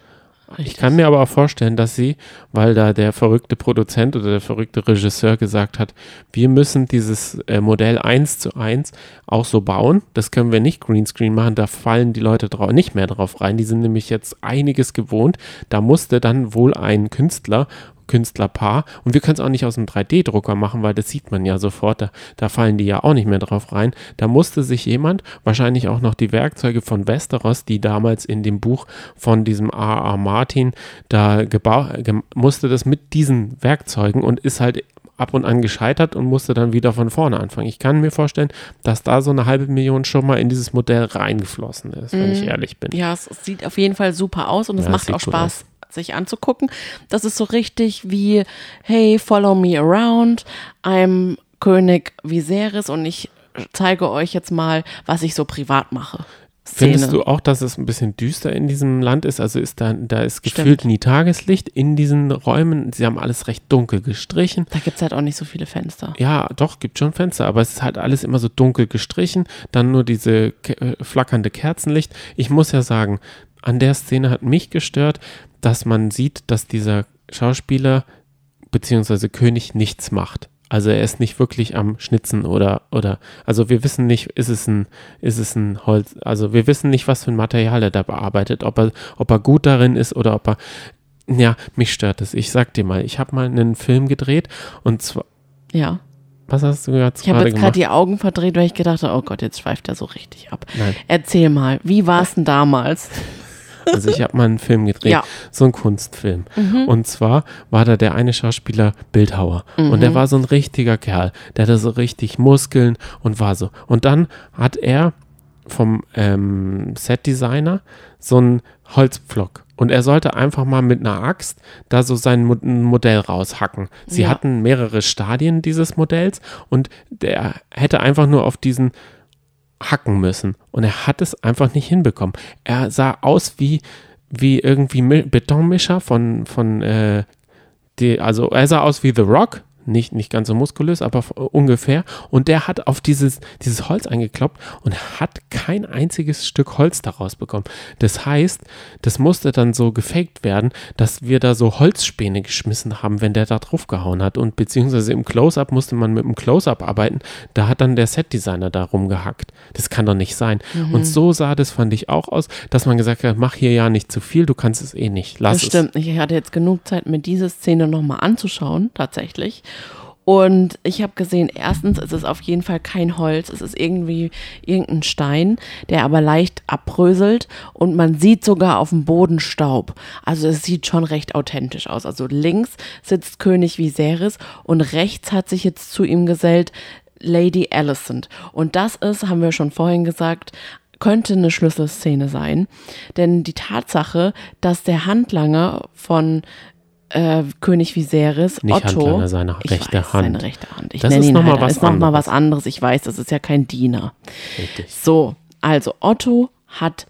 Ich kann mir aber auch vorstellen, dass sie, weil da der verrückte Produzent oder der verrückte Regisseur gesagt hat, wir müssen dieses äh, Modell eins zu eins auch so bauen. Das können wir nicht Greenscreen machen, da fallen die Leute drau nicht mehr drauf rein. Die sind nämlich jetzt einiges gewohnt. Da musste dann wohl ein Künstler Künstlerpaar. Und wir können es auch nicht aus einem 3D-Drucker machen, weil das sieht man ja sofort. Da, da fallen die ja auch nicht mehr drauf rein. Da musste sich jemand, wahrscheinlich auch noch die Werkzeuge von Westeros, die damals in dem Buch von diesem A.A. Martin da musste das mit diesen Werkzeugen und ist halt ab und an gescheitert und musste dann wieder von vorne anfangen. Ich kann mir vorstellen, dass da so eine halbe Million schon mal in dieses Modell reingeflossen ist, wenn ich ehrlich bin. Ja, es, sieht auf jeden Fall super aus und es Ja, es macht auch Spaß, sich anzugucken. Das ist so richtig wie, hey, follow me around, I'm König Viserys und ich zeige euch jetzt mal, was ich so privat mache. Szene. Findest du auch, dass es ein bisschen düster in diesem Land ist? Also ist da, da ist Stimmt. gefühlt nie Tageslicht in diesen Räumen. Sie haben alles recht dunkel gestrichen. Da gibt es halt auch nicht so viele Fenster. Ja, doch, gibt schon Fenster, aber es ist halt alles immer so dunkel gestrichen. Dann nur diese ke- äh, flackernde Kerzenlicht. Ich muss ja sagen, an der Szene hat mich gestört, dass man sieht, dass dieser Schauspieler beziehungsweise König nichts macht. Also er ist nicht wirklich am Schnitzen oder oder also wir wissen nicht, ist es ein ist es ein Holz, also wir wissen nicht, was für ein Material er da bearbeitet, ob er ob er gut darin ist oder ob er ja, mich stört es. Ich sag dir mal, ich habe mal einen Film gedreht und zwar Ja. was hast du jetzt Ich habe gerade jetzt gerade die Augen verdreht, weil ich gedacht habe, oh Gott, jetzt schweift er so richtig ab. Nein. Erzähl mal, wie war es (laughs) denn damals? Also ich habe mal einen Film gedreht, Ja. so einen Kunstfilm. Und zwar war da der eine Schauspieler Bildhauer und der war so ein richtiger Kerl, der hatte so richtig Muskeln und war so. Und dann hat er vom ähm, Setdesigner so einen Holzpflock und er sollte einfach mal mit einer Axt da so sein Mo Modell raushacken. Sie Ja. hatten mehrere Stadien dieses Modells und der hätte einfach nur auf diesen hacken müssen. Und er hat es einfach nicht hinbekommen. Er sah aus wie, wie irgendwie Mi- Betonmischer von, von äh, die, also er sah aus wie The Rock. Nicht, nicht ganz so muskulös, aber ungefähr. Und der hat auf dieses, dieses Holz eingekloppt und hat kein einziges Stück Holz daraus bekommen. Das heißt, das musste dann so gefaked werden, dass wir da so Holzspäne geschmissen haben, wenn der da drauf gehauen hat. Und beziehungsweise im Close-Up musste man mit dem Close-Up arbeiten. Da hat dann der Set-Designer da rumgehackt. Das kann doch nicht sein. Mhm. Und so sah das, fand ich, auch aus, dass man gesagt hat, mach hier ja nicht zu viel, du kannst es eh nicht. Lass Das stimmt nicht. Ich hatte jetzt genug Zeit, mir diese Szene nochmal anzuschauen, tatsächlich. Und ich habe gesehen, erstens ist es auf jeden Fall kein Holz, es ist irgendwie irgendein Stein, der aber leicht abbröselt und man sieht sogar auf dem Boden Staub. Also es sieht schon recht authentisch aus. Also links sitzt König Viserys und rechts hat sich jetzt zu ihm gesellt Lady Alicent. Und das ist, haben wir schon vorhin gesagt, könnte eine Schlüsselszene sein. Denn die Tatsache, dass der Handlanger von äh, König Viserys, Nicht Otto. Handlanger, seine ich rechte weiß, Hand. Seine rechte Hand. Ich Das nenne ist ihn noch mal halt, was ist noch mal anderes. was anderes. Ich weiß, das ist ja kein Diener. Richtig. So, also Otto hat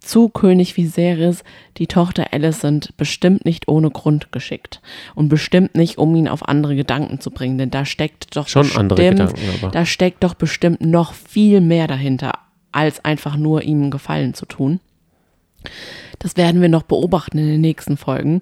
zu König Viserys die Tochter Alicent bestimmt nicht ohne Grund geschickt und bestimmt nicht, um ihn auf andere Gedanken zu bringen, denn da steckt doch Schon bestimmt, andere Gedanken, aber. da steckt doch bestimmt noch viel mehr dahinter, als einfach nur ihm einen Gefallen zu tun. Das werden wir noch beobachten in den nächsten Folgen.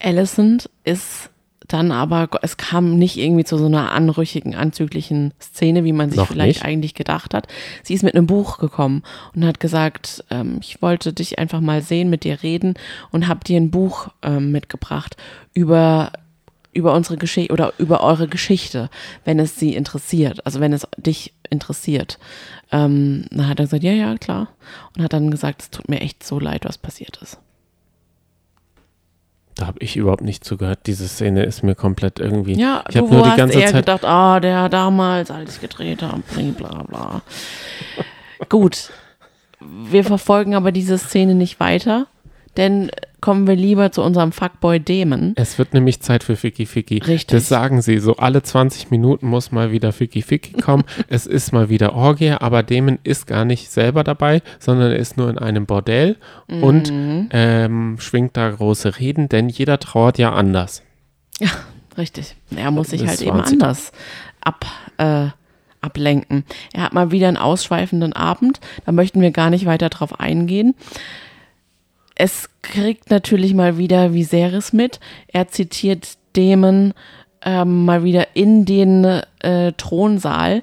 Alicent ist dann aber, es kam nicht irgendwie zu so einer anrüchigen, anzüglichen Szene, wie man sich Noch vielleicht nicht. eigentlich gedacht hat. Sie ist mit einem Buch gekommen und hat gesagt, ähm, ich wollte dich einfach mal sehen, mit dir reden und habe dir ein Buch ähm, mitgebracht über über unsere Geschichte oder über eure Geschichte, wenn es sie interessiert, also wenn es dich interessiert. Ähm, dann hat er gesagt, ja, ja, klar. Und hat dann gesagt, es tut mir echt so leid, was passiert ist. Da habe ich überhaupt nicht zugehört. Diese Szene ist mir komplett irgendwie. Ja, ich habe du nur die ganze Zeit. gedacht, ah, der damals, als ich gedreht habe, bla bla. Gut, wir verfolgen aber diese Szene nicht weiter, denn kommen wir lieber zu unserem Fuckboy Demon. Es wird nämlich Zeit für Ficky Ficky. Richtig. Das sagen sie. So alle 20 Minuten muss mal wieder Ficky Ficky kommen. (laughs) es ist mal wieder Orgie, aber Damon ist gar nicht selber dabei, sondern er ist nur in einem Bordell und Mhm. ähm, schwingt da große Reden, denn jeder trauert ja anders. Richtig. Er muss sich halt war eben ein Zitat. anders ab, äh, ablenken. Er hat mal wieder einen ausschweifenden Abend. Da möchten wir gar nicht weiter drauf eingehen. Es kriegt natürlich mal wieder Viserys mit. Er zitiert Dämon ähm, mal wieder in den äh, Thronsaal.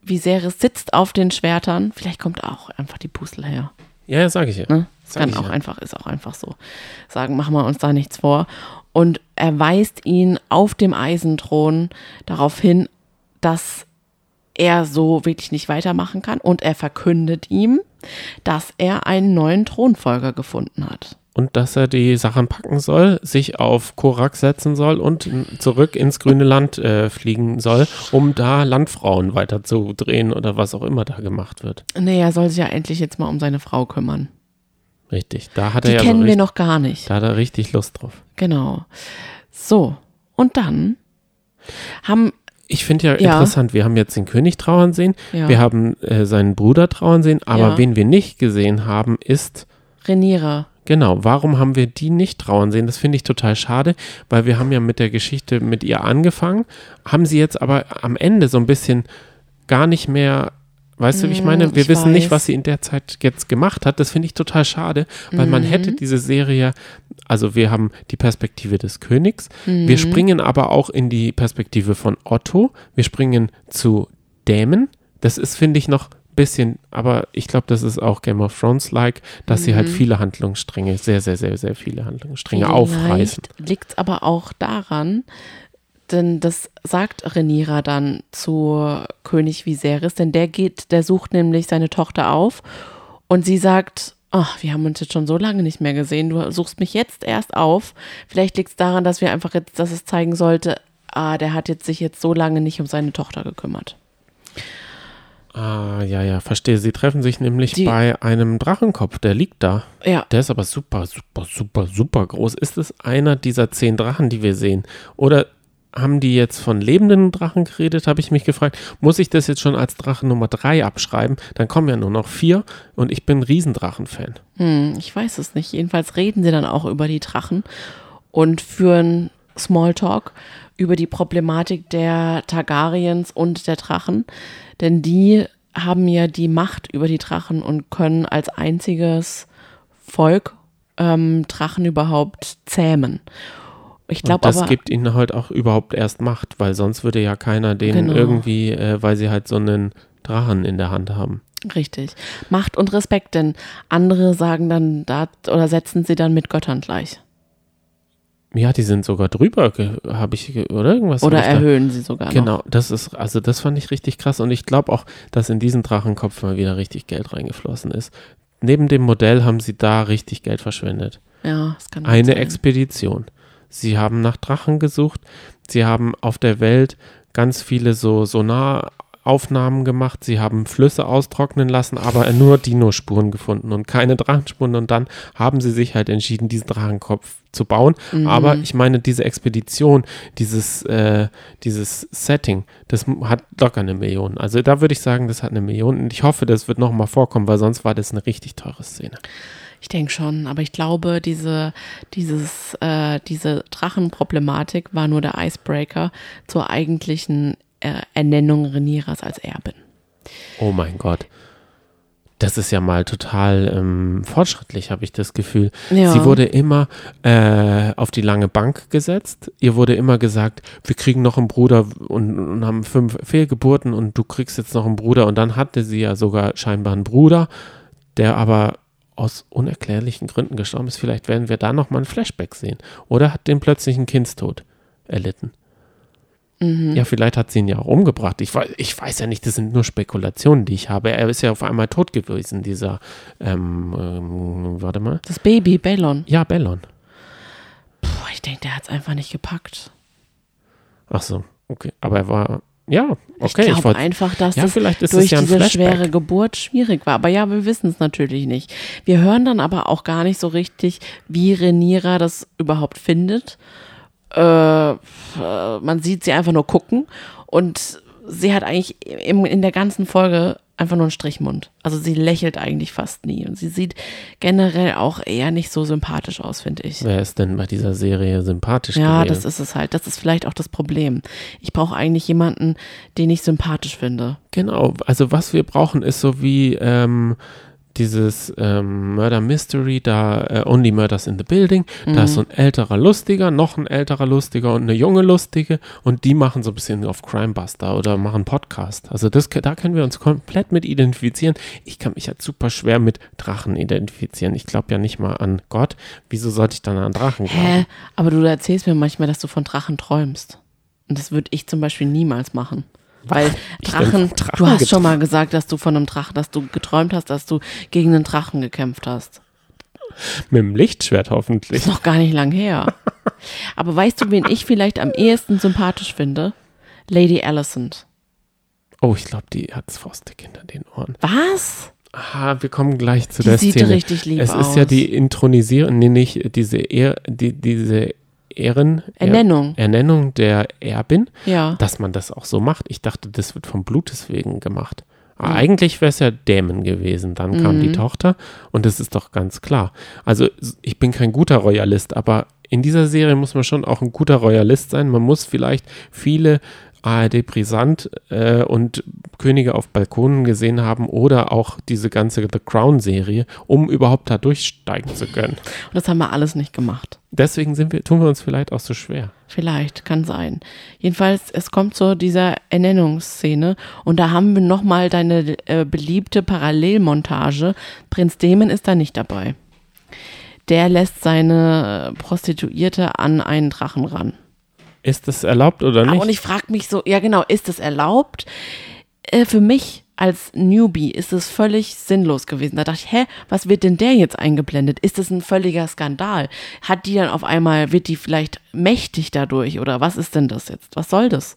Viserys sitzt auf den Schwertern. Vielleicht kommt auch einfach die Pustel her. Ja, ja, sage ich ja. Ne? Sag Kann auch ja. einfach, ist auch einfach so. Sagen, machen wir uns da nichts vor. Und er weist ihn auf dem Eisenthron darauf hin, dass er so wirklich nicht weitermachen kann. Und er verkündet ihm, dass er einen neuen Thronfolger gefunden hat. Und dass er die Sachen packen soll, sich auf Korak setzen soll und zurück ins grüne Land äh, fliegen soll, um da Landfrauen weiterzudrehen oder was auch immer da gemacht wird. Nee, er soll sich ja endlich jetzt mal um seine Frau kümmern. Richtig. Da hat Die er ja kennen so wir noch gar nicht. Da hat er richtig Lust drauf. Genau. So, und dann haben, Ich finde ja, Ja. interessant, wir haben jetzt den König trauern sehen, Ja. wir haben äh, seinen Bruder trauern sehen, aber Ja. wen wir nicht gesehen haben, ist, Reniere. genau, warum haben wir die nicht trauern sehen? Das finde ich total schade, weil wir haben ja mit der Geschichte mit ihr angefangen, haben sie jetzt aber am Ende so ein bisschen gar nicht mehr, weißt du, wie ich meine? Wir ich wissen nicht, weiß. was sie in der Zeit jetzt gemacht hat. Das finde ich total schade, weil man Mhm. hätte diese Serie, also wir haben die Perspektive des Königs, Mhm. wir springen aber auch in die Perspektive von Otto, wir springen zu Dämen. Das ist, finde ich, noch ein bisschen, aber ich glaube, das ist auch Game of Thrones-like, dass sie halt Mhm. viele Handlungsstränge, sehr, sehr, sehr, sehr viele Handlungsstränge aufreißen. Liegt es aber auch daran, denn das sagt Renira dann zu König Viserys, denn der geht, der sucht nämlich seine Tochter auf und sie sagt, ach, wir haben uns jetzt schon so lange nicht mehr gesehen, du suchst mich jetzt erst auf. Vielleicht liegt es daran, dass wir einfach jetzt, dass es zeigen sollte, ah, der hat jetzt sich jetzt so lange nicht um seine Tochter gekümmert. Ah, ja, ja, verstehe. Sie treffen sich nämlich Die- bei einem Drachenkopf, der liegt da. Ja, Der ist aber super, super, super, super groß. Ist es einer dieser zehn Drachen, die wir sehen? Oder haben die jetzt von lebenden Drachen geredet, habe ich mich gefragt. Muss ich das jetzt schon als Drachen Nummer drei abschreiben? Dann kommen ja nur noch vier und ich bin Riesendrachen-Fan. Hm, ich weiß es nicht. Jedenfalls reden sie dann auch über die Drachen und führen Smalltalk über die Problematik der Targaryens und der Drachen. Denn die haben ja die Macht über die Drachen und können als einziges Volk ähm, Drachen überhaupt zähmen. Ich glaube das aber, gibt ihnen halt auch überhaupt erst Macht, weil sonst würde ja keiner denen Genau. irgendwie, äh, weil sie halt so einen Drachen in der Hand haben. richtig, Macht und Respekt, denn andere sagen dann da oder setzen sie dann mit Göttern gleich. Ja, die sind sogar drüber, habe ich, oder irgendwas. Oder ich da- erhöhen sie sogar noch. Genau, das ist, also das fand ich richtig krass und ich glaube auch, dass in diesen Drachenkopf mal wieder richtig Geld reingeflossen ist. Neben dem Modell haben sie da richtig Geld verschwendet. Ja, das kann Eine sein. Expedition. Sie haben nach Drachen gesucht, sie haben auf der Welt ganz viele so Aufnahmen gemacht, sie haben Flüsse austrocknen lassen, aber nur Dinospuren gefunden und keine Drachenspuren. Und dann haben sie sich halt entschieden, diesen Drachenkopf zu bauen. Aber ich meine, diese Expedition, dieses, äh, dieses Setting, das hat locker eine Million. Also da würde ich sagen, das hat eine Million. Und ich hoffe, das wird nochmal vorkommen, weil sonst war das eine richtig teure Szene. Ich denke schon, aber ich glaube, diese, dieses, äh, diese Drachenproblematik war nur der Icebreaker zur eigentlichen äh, Ernennung Reniras als Erbin. Oh mein Gott. Das ist ja mal total ähm, fortschrittlich, habe ich das Gefühl. Ja. Sie wurde immer äh, auf die lange Bank gesetzt. Ihr wurde immer gesagt, wir kriegen noch einen Bruder und, und haben fünf Fehlgeburten und du kriegst jetzt noch einen Bruder. Und dann hatte sie ja sogar scheinbar einen Bruder, der aber aus unerklärlichen Gründen gestorben ist. Vielleicht werden wir da noch mal ein Flashback sehen. Oder hat den plötzlichen Kindstod erlitten. Ja, vielleicht hat sie ihn ja auch umgebracht. Ich weiß, ich weiß ja nicht, das sind nur Spekulationen, die ich habe. Er ist ja auf einmal tot gewesen, dieser, ähm, ähm, warte mal. Das Baby, Bellon. Ja, Bellon. Puh, ich denke, der hat es einfach nicht gepackt. Ach so, okay. Aber er war, ja, Ich okay. glaube wollte- einfach, dass ja, das durch ja diese Flashback. schwere Geburt schwierig war. Aber ja, wir wissen es natürlich nicht. Wir hören dann aber auch gar nicht so richtig, wie Renira das überhaupt findet. Äh, äh, man sieht sie einfach nur gucken und sie hat eigentlich im, in der ganzen Folge einfach nur einen Strichmund. Also sie lächelt eigentlich fast nie und sie sieht generell auch eher nicht so sympathisch aus, finde ich. Wer ist denn bei dieser Serie sympathisch Ja, gewesen? das ist es halt. Das ist vielleicht auch das Problem. Ich brauche eigentlich jemanden, den ich sympathisch finde. Genau, also was wir brauchen ist so wie ähm, dieses ähm, Murder Mystery, da äh, Only Murders in the Building, da ist so ein älterer Lustiger, noch ein älterer Lustiger und eine junge Lustige und die machen so ein bisschen auf Crimebuster oder machen Podcast. Also das, da können wir uns komplett mit identifizieren. Ich kann mich halt super schwer mit Drachen identifizieren. Ich glaube ja nicht mal an Gott. Wieso sollte ich dann an Drachen glauben? Hä? Aber du erzählst mir manchmal, dass du von Drachen träumst. Und das würde ich zum Beispiel niemals machen. Weil Drachen, Drachen du hast schon geträumt? mal gesagt, dass du von einem Drachen, dass du geträumt hast, dass du gegen einen Drachen gekämpft hast. Mit dem Lichtschwert hoffentlich. Ist noch gar nicht lang her. (laughs) Aber weißt du, wen ich vielleicht am ehesten sympathisch finde? Lady Alicent. Oh, ich glaube, die hat's faustig hinter den Ohren. Was? Aha, wir kommen gleich zu Die der sieht Szene. richtig lieb es ist ja die Intronisierung, nee, nicht diese Ehr, die, diese Ehren, Ernennung. Er, Ernennung der Erbin, Ja. dass man das auch so macht. Ich dachte, das wird vom Blutes wegen gemacht. Aber Mhm. Eigentlich wäre es ja Dämon gewesen. Dann kam die Tochter und das ist doch ganz klar. Also ich bin kein guter Royalist, aber in dieser Serie muss man schon auch ein guter Royalist sein. Man muss vielleicht viele ARD Brisant äh, und Könige auf Balkonen gesehen haben oder auch diese ganze The Crown Serie, um überhaupt da durchsteigen zu können. Und das haben wir alles nicht gemacht. Deswegen sind wir, tun wir uns vielleicht auch so schwer. Vielleicht, kann sein. Jedenfalls, es kommt zu dieser Ernennungsszene und da haben wir nochmal deine äh, beliebte Parallelmontage. Prinz Damon ist da nicht dabei. Der lässt seine Prostituierte an einen Drachen ran. Ist das erlaubt oder Ah, nicht? Und ich frage mich so, ja genau, ist es erlaubt? Äh, für mich als Newbie ist es völlig sinnlos gewesen. Da dachte ich, hä, was wird denn der jetzt eingeblendet? Ist das ein völliger Skandal? Hat die dann auf einmal, wird die vielleicht mächtig dadurch oder was ist denn das jetzt? Was soll das?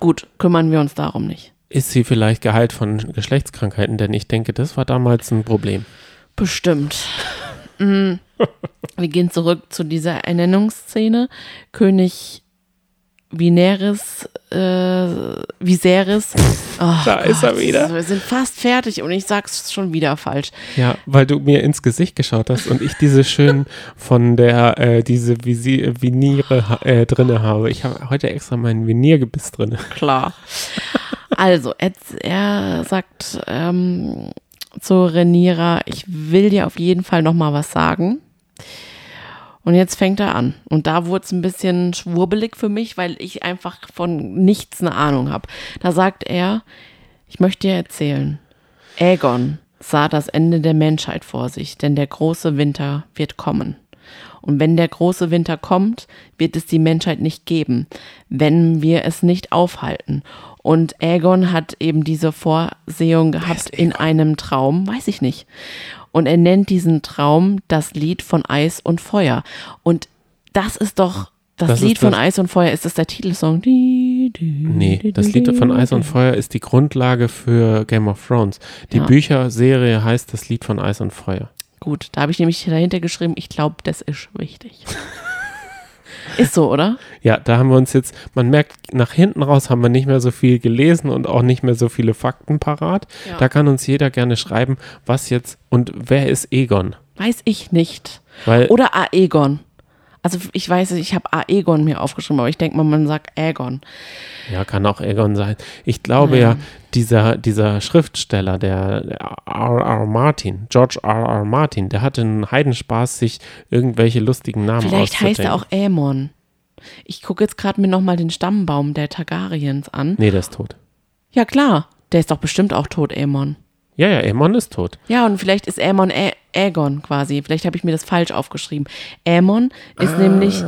Gut, kümmern wir uns darum nicht. ist sie vielleicht geheilt von Geschlechtskrankheiten? Denn ich denke, das war damals ein Problem. Bestimmt. Mm. Wir gehen zurück zu dieser Ernennungsszene. König Vineris, äh, Viserys. Oh Da ist er wieder. Wir sind fast fertig und ich sag's schon wieder falsch. Ja, weil du mir ins Gesicht geschaut hast und ich diese schön von der, äh, diese Visi Viniere äh, drinne habe. Ich habe heute extra meinen Viniergebiss drinne. Klar. Also, er, er sagt ähm, zu Renira, ich will dir auf jeden Fall noch mal was sagen. Und jetzt fängt er an. Und da wurde es ein bisschen schwurbelig für mich, weil ich einfach von nichts eine Ahnung habe. Da sagt er, ich möchte dir erzählen, Aegon sah das Ende der Menschheit vor sich, denn der große Winter wird kommen. Und wenn der große Winter kommt, wird es die Menschheit nicht geben, wenn wir es nicht aufhalten. Und Aegon hat eben diese Vorsehung gehabt in einem Traum, weiß ich nicht. Und er nennt diesen Traum das Lied von Eis und Feuer. Und das ist doch, das, Das Lied von das- Eis und Feuer, ist das der Titelsong? Nee, das Lied von Eis und Feuer ist die Grundlage für Game of Thrones. Die Ja. Bücherserie heißt das Lied von Eis und Feuer. Gut, da habe ich nämlich dahinter geschrieben, ich glaube, das ist wichtig. (laughs) ist so, oder? Ja, da haben wir uns jetzt, man merkt, nach hinten raus haben wir nicht mehr so viel gelesen und auch nicht mehr so viele Fakten parat. Ja. Da kann uns jeder gerne schreiben, was jetzt und wer ist Egon? Weiß ich nicht. Weil Oder Aegon. Also ich weiß, ich habe Aegon mir aufgeschrieben, aber ich denke mal, man sagt Aegon. Ja, kann auch Egon sein. Ich glaube ja, Ja. Dieser, dieser Schriftsteller, der der R. R. Martin, George R. R. Martin, der hatte einen Heidenspaß, sich irgendwelche lustigen Namen Vielleicht heißt er auch Aemon. Ich gucke jetzt gerade mir nochmal den Stammbaum der Targaryens an. Nee, der ist tot. Ja klar, der ist doch bestimmt auch tot, Aemon. Ja, ja, Aemon ist tot. Ja, und vielleicht ist Aemon Ä Aegon quasi. Vielleicht habe ich mir das falsch aufgeschrieben. Aemon ist nämlich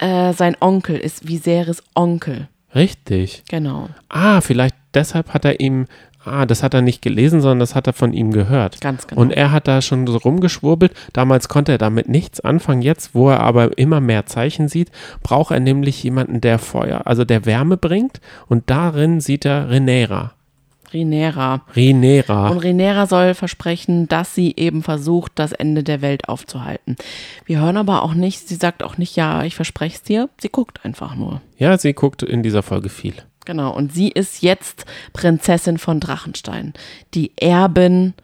äh, sein Onkel, ist Viserys Onkel. Richtig. Genau. Ah, vielleicht deshalb hat er ihm, ah, das hat er nicht gelesen, sondern das hat er von ihm gehört. Ganz genau. Und er hat da schon so rumgeschwurbelt. Damals konnte er damit nichts anfangen. Jetzt, wo er aber immer mehr Zeichen sieht, braucht er nämlich jemanden, der Feuer, also der Wärme bringt. Und darin sieht er Renera. Rhaenyra. Renera. Und Rhaenyra soll versprechen, dass sie eben versucht, das Ende der Welt aufzuhalten. Wir hören aber auch nicht, sie sagt auch nicht, ja, ich verspreche es dir. Sie guckt einfach nur. Ja, sie guckt in dieser Folge viel. Genau, und sie ist jetzt Prinzessin von Drachenstein, die Erbin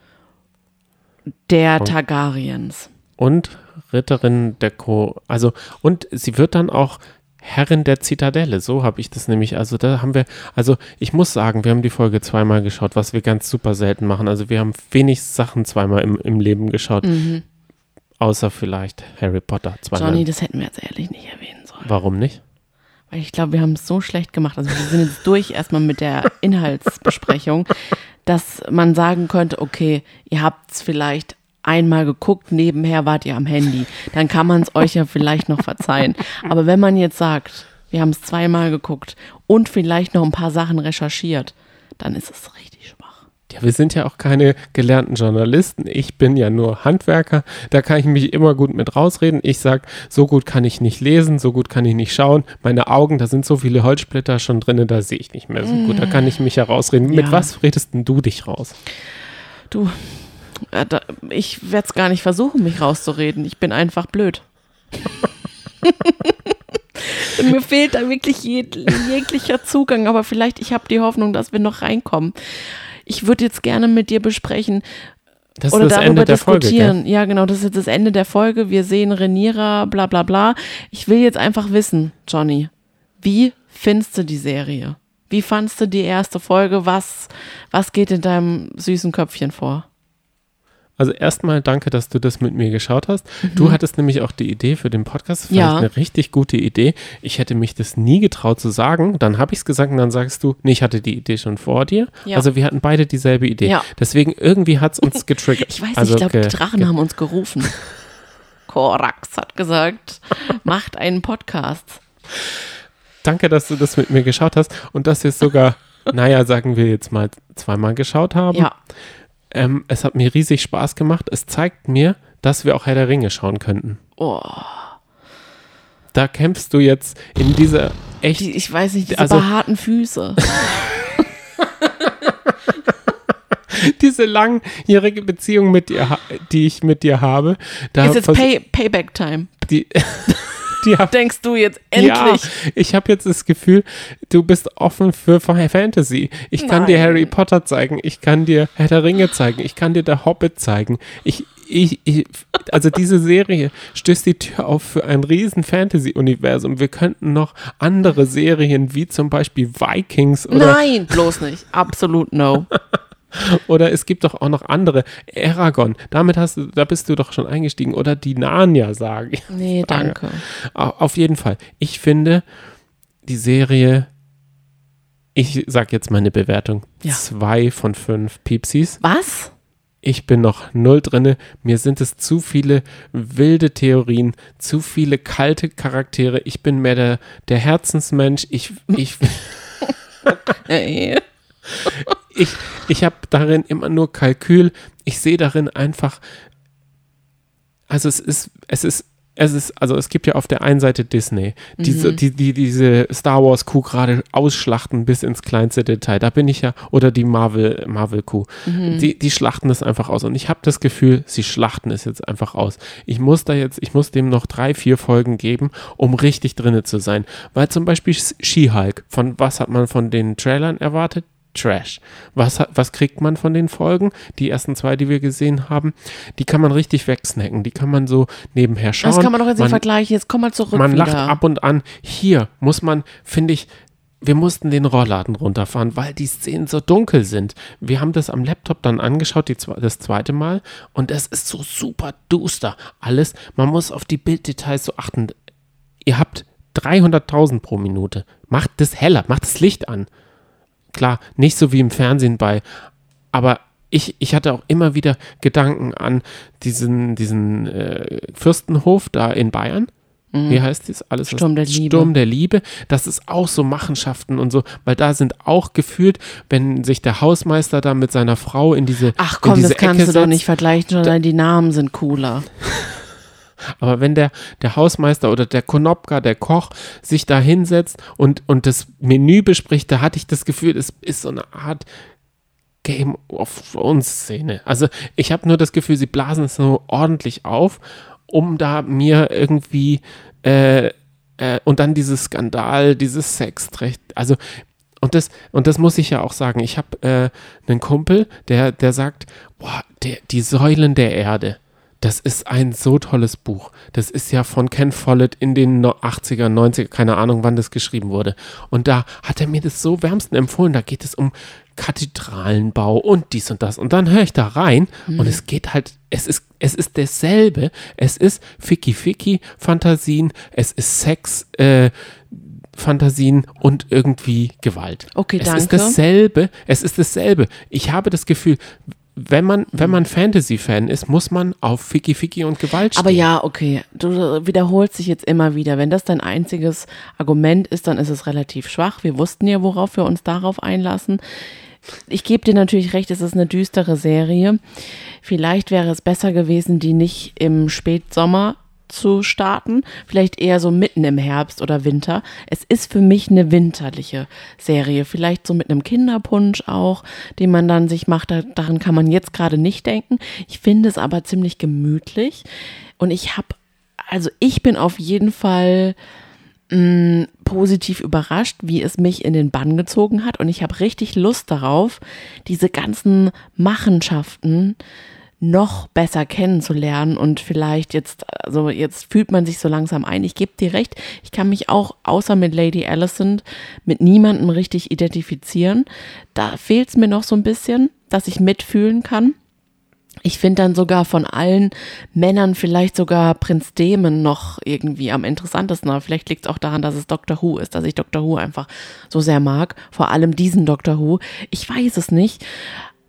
der Targaryens. Und Ritterin der Co. Also, und sie wird dann auch Herrin der Zitadelle. So habe ich das nämlich. Also, da haben wir, also ich muss sagen, wir haben die Folge zweimal geschaut, was wir ganz super selten machen. Also, wir haben wenig Sachen zweimal im, im Leben geschaut. Außer vielleicht Harry Potter zweimal. Johnny, das hätten wir jetzt ehrlich nicht erwähnen sollen. Warum nicht? Weil ich glaube, wir haben es so schlecht gemacht. Also wir sind jetzt durch erstmal mit der Inhaltsbesprechung, dass man sagen könnte, okay, ihr habt es vielleicht einmal geguckt, nebenher wart ihr am Handy. Dann kann man es euch ja vielleicht noch verzeihen. Aber wenn man jetzt sagt, wir haben es zweimal geguckt und vielleicht noch ein paar Sachen recherchiert, dann ist es richtig schwach. Ja, wir sind ja auch keine gelernten Journalisten. Ich bin ja nur Handwerker. Da kann ich mich immer gut mit rausreden. Ich sag, so gut kann ich nicht lesen, so gut kann ich nicht schauen. Meine Augen, da sind so viele Holzsplitter schon drin, da sehe ich nicht mehr so gut. Da kann ich mich herausreden. Mit Ja. was redest denn du dich raus? Du, ich werde es gar nicht versuchen, mich rauszureden. Ich bin einfach blöd. Und (laughs) mir fehlt da wirklich jeg jeglicher Zugang, aber vielleicht, ich habe die Hoffnung, dass wir noch reinkommen. Ich würde jetzt gerne mit dir besprechen Das oder ist das darüber Ende der Folge. diskutieren. Gell? ja, genau, das ist jetzt das Ende der Folge. Wir sehen Renira, bla bla bla. Ich will jetzt einfach wissen, Johnny, wie findest du die Serie? Wie fandst du die erste Folge? Was, was geht in deinem süßen Köpfchen vor? Also erstmal danke, dass du das mit mir geschaut hast. Du hattest nämlich auch die Idee für den Podcast. Fand Mhm. Ja. ich eine richtig gute Idee. Ich hätte mich das nie getraut zu sagen. Dann habe ich es gesagt und dann sagst du, nee, ich hatte die Idee schon vor dir. Ja. Also wir hatten beide dieselbe Idee. Ja. Deswegen irgendwie hat es uns (laughs) getriggert. Ich weiß nicht, also ich glaube, Drachen haben uns gerufen. (laughs) Korax hat gesagt, macht einen Podcast. Danke, dass du das mit mir geschaut hast und dass wir es sogar, (laughs) naja, sagen wir jetzt mal zweimal geschaut haben. Ja, Ähm, es hat mir riesig Spaß gemacht. Es zeigt mir, dass wir auch Herr der Ringe schauen könnten. oh, Da kämpfst du jetzt in dieser echt die, ich weiß nicht, diese Also- behaarten Füße. (laughs) diese langjährige Beziehung mit dir, die ich mit dir habe, da Ist jetzt Pay, Payback-Time. die, die (laughs) hab, Denkst du jetzt endlich? Ja, ich habe jetzt das Gefühl, du bist offen für Fa- Fantasy. Ich kann dir Nein. Harry Potter zeigen, ich kann dir Herr der Ringe zeigen, ich kann dir der Hobbit zeigen. Ich, ich, ich, also diese Serie stößt die Tür auf für ein riesen Fantasy-Universum. Wir könnten noch andere Serien wie zum Beispiel Vikings oder Nein, bloß nicht. Absolut no. (laughs) (laughs) Oder es gibt doch auch noch andere. Aragon, damit hast du, da bist du doch schon eingestiegen. Oder die Narnia sagen. Nee, danke. Auf jeden Fall. Ich finde, die Serie, ich sag jetzt meine Bewertung. Ja. Zwei von fünf Piepsis. Was? Ich bin noch null drinne. Mir sind es zu viele wilde Theorien, zu viele kalte Charaktere. Ich bin mehr der, der Herzensmensch. Ich, ich, (laughs) Ey. Ich, ich habe darin immer nur Kalkül. Ich sehe darin einfach, also es ist, es ist es ist, also es gibt ja auf der einen Seite Disney, diese, die, die, diese Star Wars Kuh gerade ausschlachten bis ins kleinste Detail. Da bin ich ja, oder die Marvel, Marvel Kuh. Die, die schlachten das einfach aus. Und ich habe das Gefühl, sie schlachten es jetzt einfach aus. Ich muss da jetzt, ich muss dem noch drei, vier Folgen geben, um richtig drinne zu sein. Weil zum Beispiel She-Hulk, von was hat man von den Trailern erwartet? Trash. Was, was kriegt man von den Folgen? Die ersten zwei, die wir gesehen haben, die kann man richtig wegsnacken. Die kann man so nebenher schauen. Das kann man doch jetzt nicht Man- vergleichen. Jetzt komm mal zurück man wieder. lacht ab und an. Hier muss man, finde ich, wir mussten den Rollladen runterfahren, weil die Szenen so dunkel sind. Wir haben das am Laptop dann angeschaut, die, das zweite Mal, und es ist so super duster. Alles, man muss auf die Bilddetails so achten. Ihr habt 300.000 pro Minute. Macht das heller, macht das Licht an. Klar, nicht so wie im Fernsehen bei, aber ich, ich hatte auch immer wieder Gedanken an diesen, diesen äh, Fürstenhof da in Bayern. Wie heißt das? Alles Mhm. Sturm der Liebe. Sturm der Liebe. Das ist auch so Machenschaften und so, weil da sind auch gefühlt, wenn sich der Hausmeister da mit seiner Frau in diese Ach komm, diese das kannst Ecke du doch setzt, nicht vergleichen, sondern die Namen sind cooler. (laughs) Aber wenn der, der Hausmeister oder der Konopka, der Koch, sich da hinsetzt und, und das Menü bespricht, da hatte ich das Gefühl, es ist so eine Art Game of Thrones Szene. Also ich habe nur das Gefühl, sie blasen es so ordentlich auf, um da mir irgendwie äh, äh, und dann dieses Skandal, dieses Sexrecht, also und das, und das muss ich ja auch sagen. Ich habe äh, einen Kumpel, der, der sagt, boah, der, die Säulen der Erde, das ist ein so tolles Buch. Das ist ja von Ken Follett in den no- 80er, 90er, keine Ahnung, wann das geschrieben wurde. Und da hat er mir das so wärmsten empfohlen. Da geht es um Kathedralenbau und dies und das. Und dann höre ich da rein und es geht halt, es ist, es ist dasselbe. Es ist Ficky-Ficky-Fantasien, es ist Sex, äh, Fantasien und irgendwie Gewalt. Okay, es ist danke. dasselbe, es ist dasselbe. Ich habe das Gefühl, wenn man, wenn man Fantasy-Fan ist, muss man auf Ficky Ficky und Gewalt stehen. Aber ja, okay, du wiederholst dich jetzt immer wieder. Wenn das dein einziges Argument ist, dann ist es relativ schwach. Wir wussten ja, worauf wir uns darauf einlassen. Ich gebe dir natürlich recht, es ist eine düstere Serie. Vielleicht wäre es besser gewesen, die nicht im Spätsommer zu starten, vielleicht eher so mitten im Herbst oder Winter. Es ist für mich eine winterliche Serie, vielleicht so mit einem Kinderpunsch auch, den man dann sich macht. Da- Daran kann man jetzt gerade nicht denken. Ich finde es aber ziemlich gemütlich und ich habe, also ich bin auf jeden Fall mh, positiv überrascht, wie es mich in den Bann gezogen hat und ich habe richtig Lust darauf, diese ganzen Machenschaften noch besser kennenzulernen und vielleicht jetzt, also jetzt fühlt man sich so langsam ein. Ich gebe dir recht, ich kann mich auch außer mit Lady Alicent mit niemandem richtig identifizieren. Da fehlt es mir noch so ein bisschen, dass ich mitfühlen kann. Ich finde dann sogar von allen Männern vielleicht sogar Prinz Damon noch irgendwie am interessantesten. Aber vielleicht liegt es auch daran, dass es Doctor Who ist, dass ich Doctor Who einfach so sehr mag. Vor allem diesen Doctor Who. Ich weiß es nicht.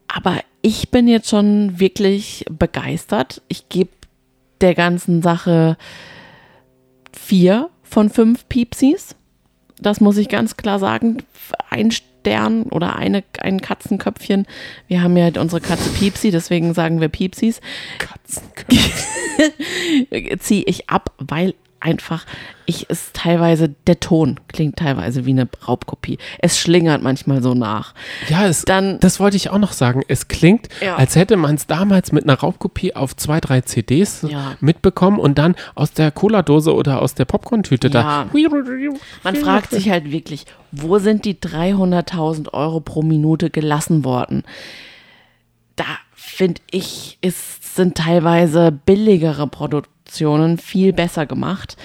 Aber ich bin jetzt schon wirklich begeistert. Ich gebe der ganzen Sache vier von fünf Piepsis. Das muss ich ganz klar sagen. Ein Stern oder eine, ein Katzenköpfchen. Wir haben ja unsere Katze Piepsi, deswegen sagen wir Piepsis. (laughs) Ziehe ich ab, weil einfach ich es teilweise, der Ton klingt teilweise wie eine Raubkopie. Es schlingert manchmal so nach. Ja, es, Dann- das wollte ich auch noch sagen. Es klingt, Ja. als hätte man es damals mit einer Raubkopie auf zwei, drei CDs Ja. mitbekommen und dann aus der Cola-Dose oder aus der Popcorn-Tüte Ja. da. Man fragt sich halt wirklich, wo sind die 300.000 Euro pro Minute gelassen worden? Da finde ich, es sind teilweise billigere Produktionen viel besser gemacht.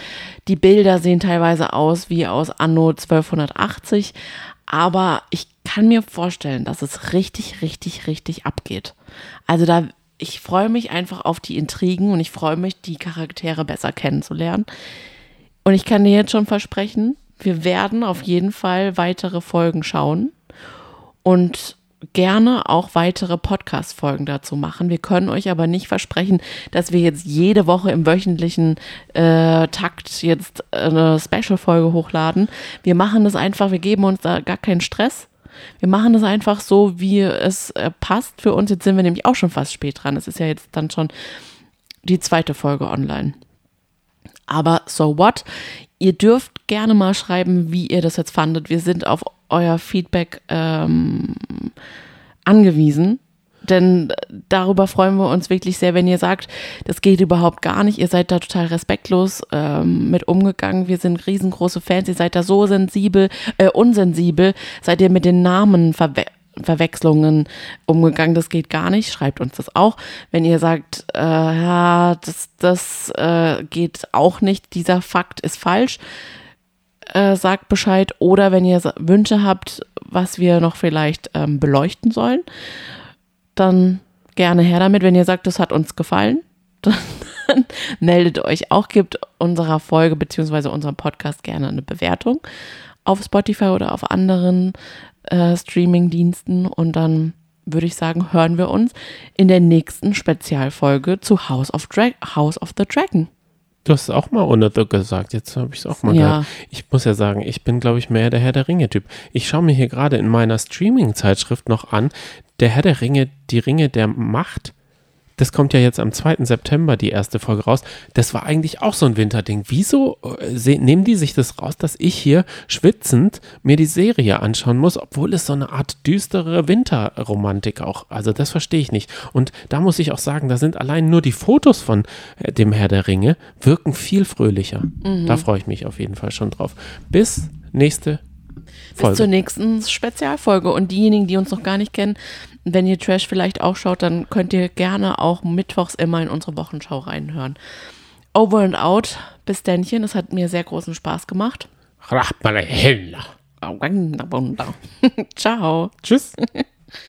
Die Bilder sehen teilweise aus wie aus Anno 1280, aber ich kann mir vorstellen, dass es richtig, richtig, richtig abgeht. Also da, ich freue mich einfach auf die Intrigen und ich freue mich, die Charaktere besser kennenzulernen. Und ich kann dir jetzt schon versprechen, wir werden auf jeden Fall weitere Folgen schauen und gerne auch weitere Podcast-Folgen dazu machen. Wir können euch aber nicht versprechen, dass wir jetzt jede Woche im wöchentlichen äh, Takt jetzt eine Special-Folge hochladen. Wir machen das einfach, wir geben uns da gar keinen Stress. Wir machen das einfach so, wie es äh, passt für uns. Jetzt sind wir nämlich auch schon fast spät dran. Es ist ja jetzt dann schon die zweite Folge online. Aber so what? Ihr dürft gerne mal schreiben, wie ihr das jetzt fandet. Wir sind auf euer Feedback ähm, angewiesen. Denn darüber freuen wir uns wirklich sehr, wenn ihr sagt, das geht überhaupt gar nicht. Ihr seid da total respektlos ähm, mit umgegangen. Wir sind riesengroße Fans. Ihr seid da so sensibel, äh, unsensibel. Seid ihr mit den Namen verwe Verwechslungen umgegangen. Das geht gar nicht. Schreibt uns das auch. Wenn ihr sagt, äh, ja, das, das äh, geht auch nicht, dieser Fakt ist falsch, äh, sagt Bescheid. Oder wenn ihr Wünsche habt, was wir noch vielleicht ähm, beleuchten sollen dann gerne her damit. Wenn ihr sagt, das hat uns gefallen, (laughs) dann, meldet euch auch, gibt unserer Folge bzw. unserem Podcast gerne eine Bewertung auf Spotify oder auf anderen äh, Streaming-Diensten und dann würde ich sagen, hören wir uns in der nächsten Spezialfolge zu House of, Dra House of the Dragon. Du hast es auch mal ohne The gesagt. Jetzt habe ich es auch mal Ja. gehört. Ich muss ja sagen, ich bin, glaube ich, mehr der Herr der Ringe-Typ. Ich schaue mir hier gerade in meiner Streaming-Zeitschrift noch an, der Herr der Ringe, die Ringe der Macht. Das kommt ja jetzt am 2. September, die erste Folge raus. Das war eigentlich auch so ein Winterding. Wieso äh, nehmen die sich das raus, dass ich hier schwitzend mir die Serie anschauen muss, obwohl es so eine Art düstere Winterromantik auch, also das verstehe ich nicht. Und da muss ich auch sagen, da sind allein nur die Fotos von äh, dem Herr der Ringe, wirken viel fröhlicher. Da freue ich mich auf jeden Fall schon drauf. Bis nächste Bis zur Folge. nächsten Spezialfolge. Und diejenigen, die uns noch gar nicht kennen, wenn ihr Trash vielleicht auch schaut, dann könnt ihr gerne auch mittwochs immer in unsere Wochenschau reinhören. Over and out. Bis Dännchen. Es hat mir sehr großen Spaß gemacht. (laughs) Ciao. Ciao. (laughs)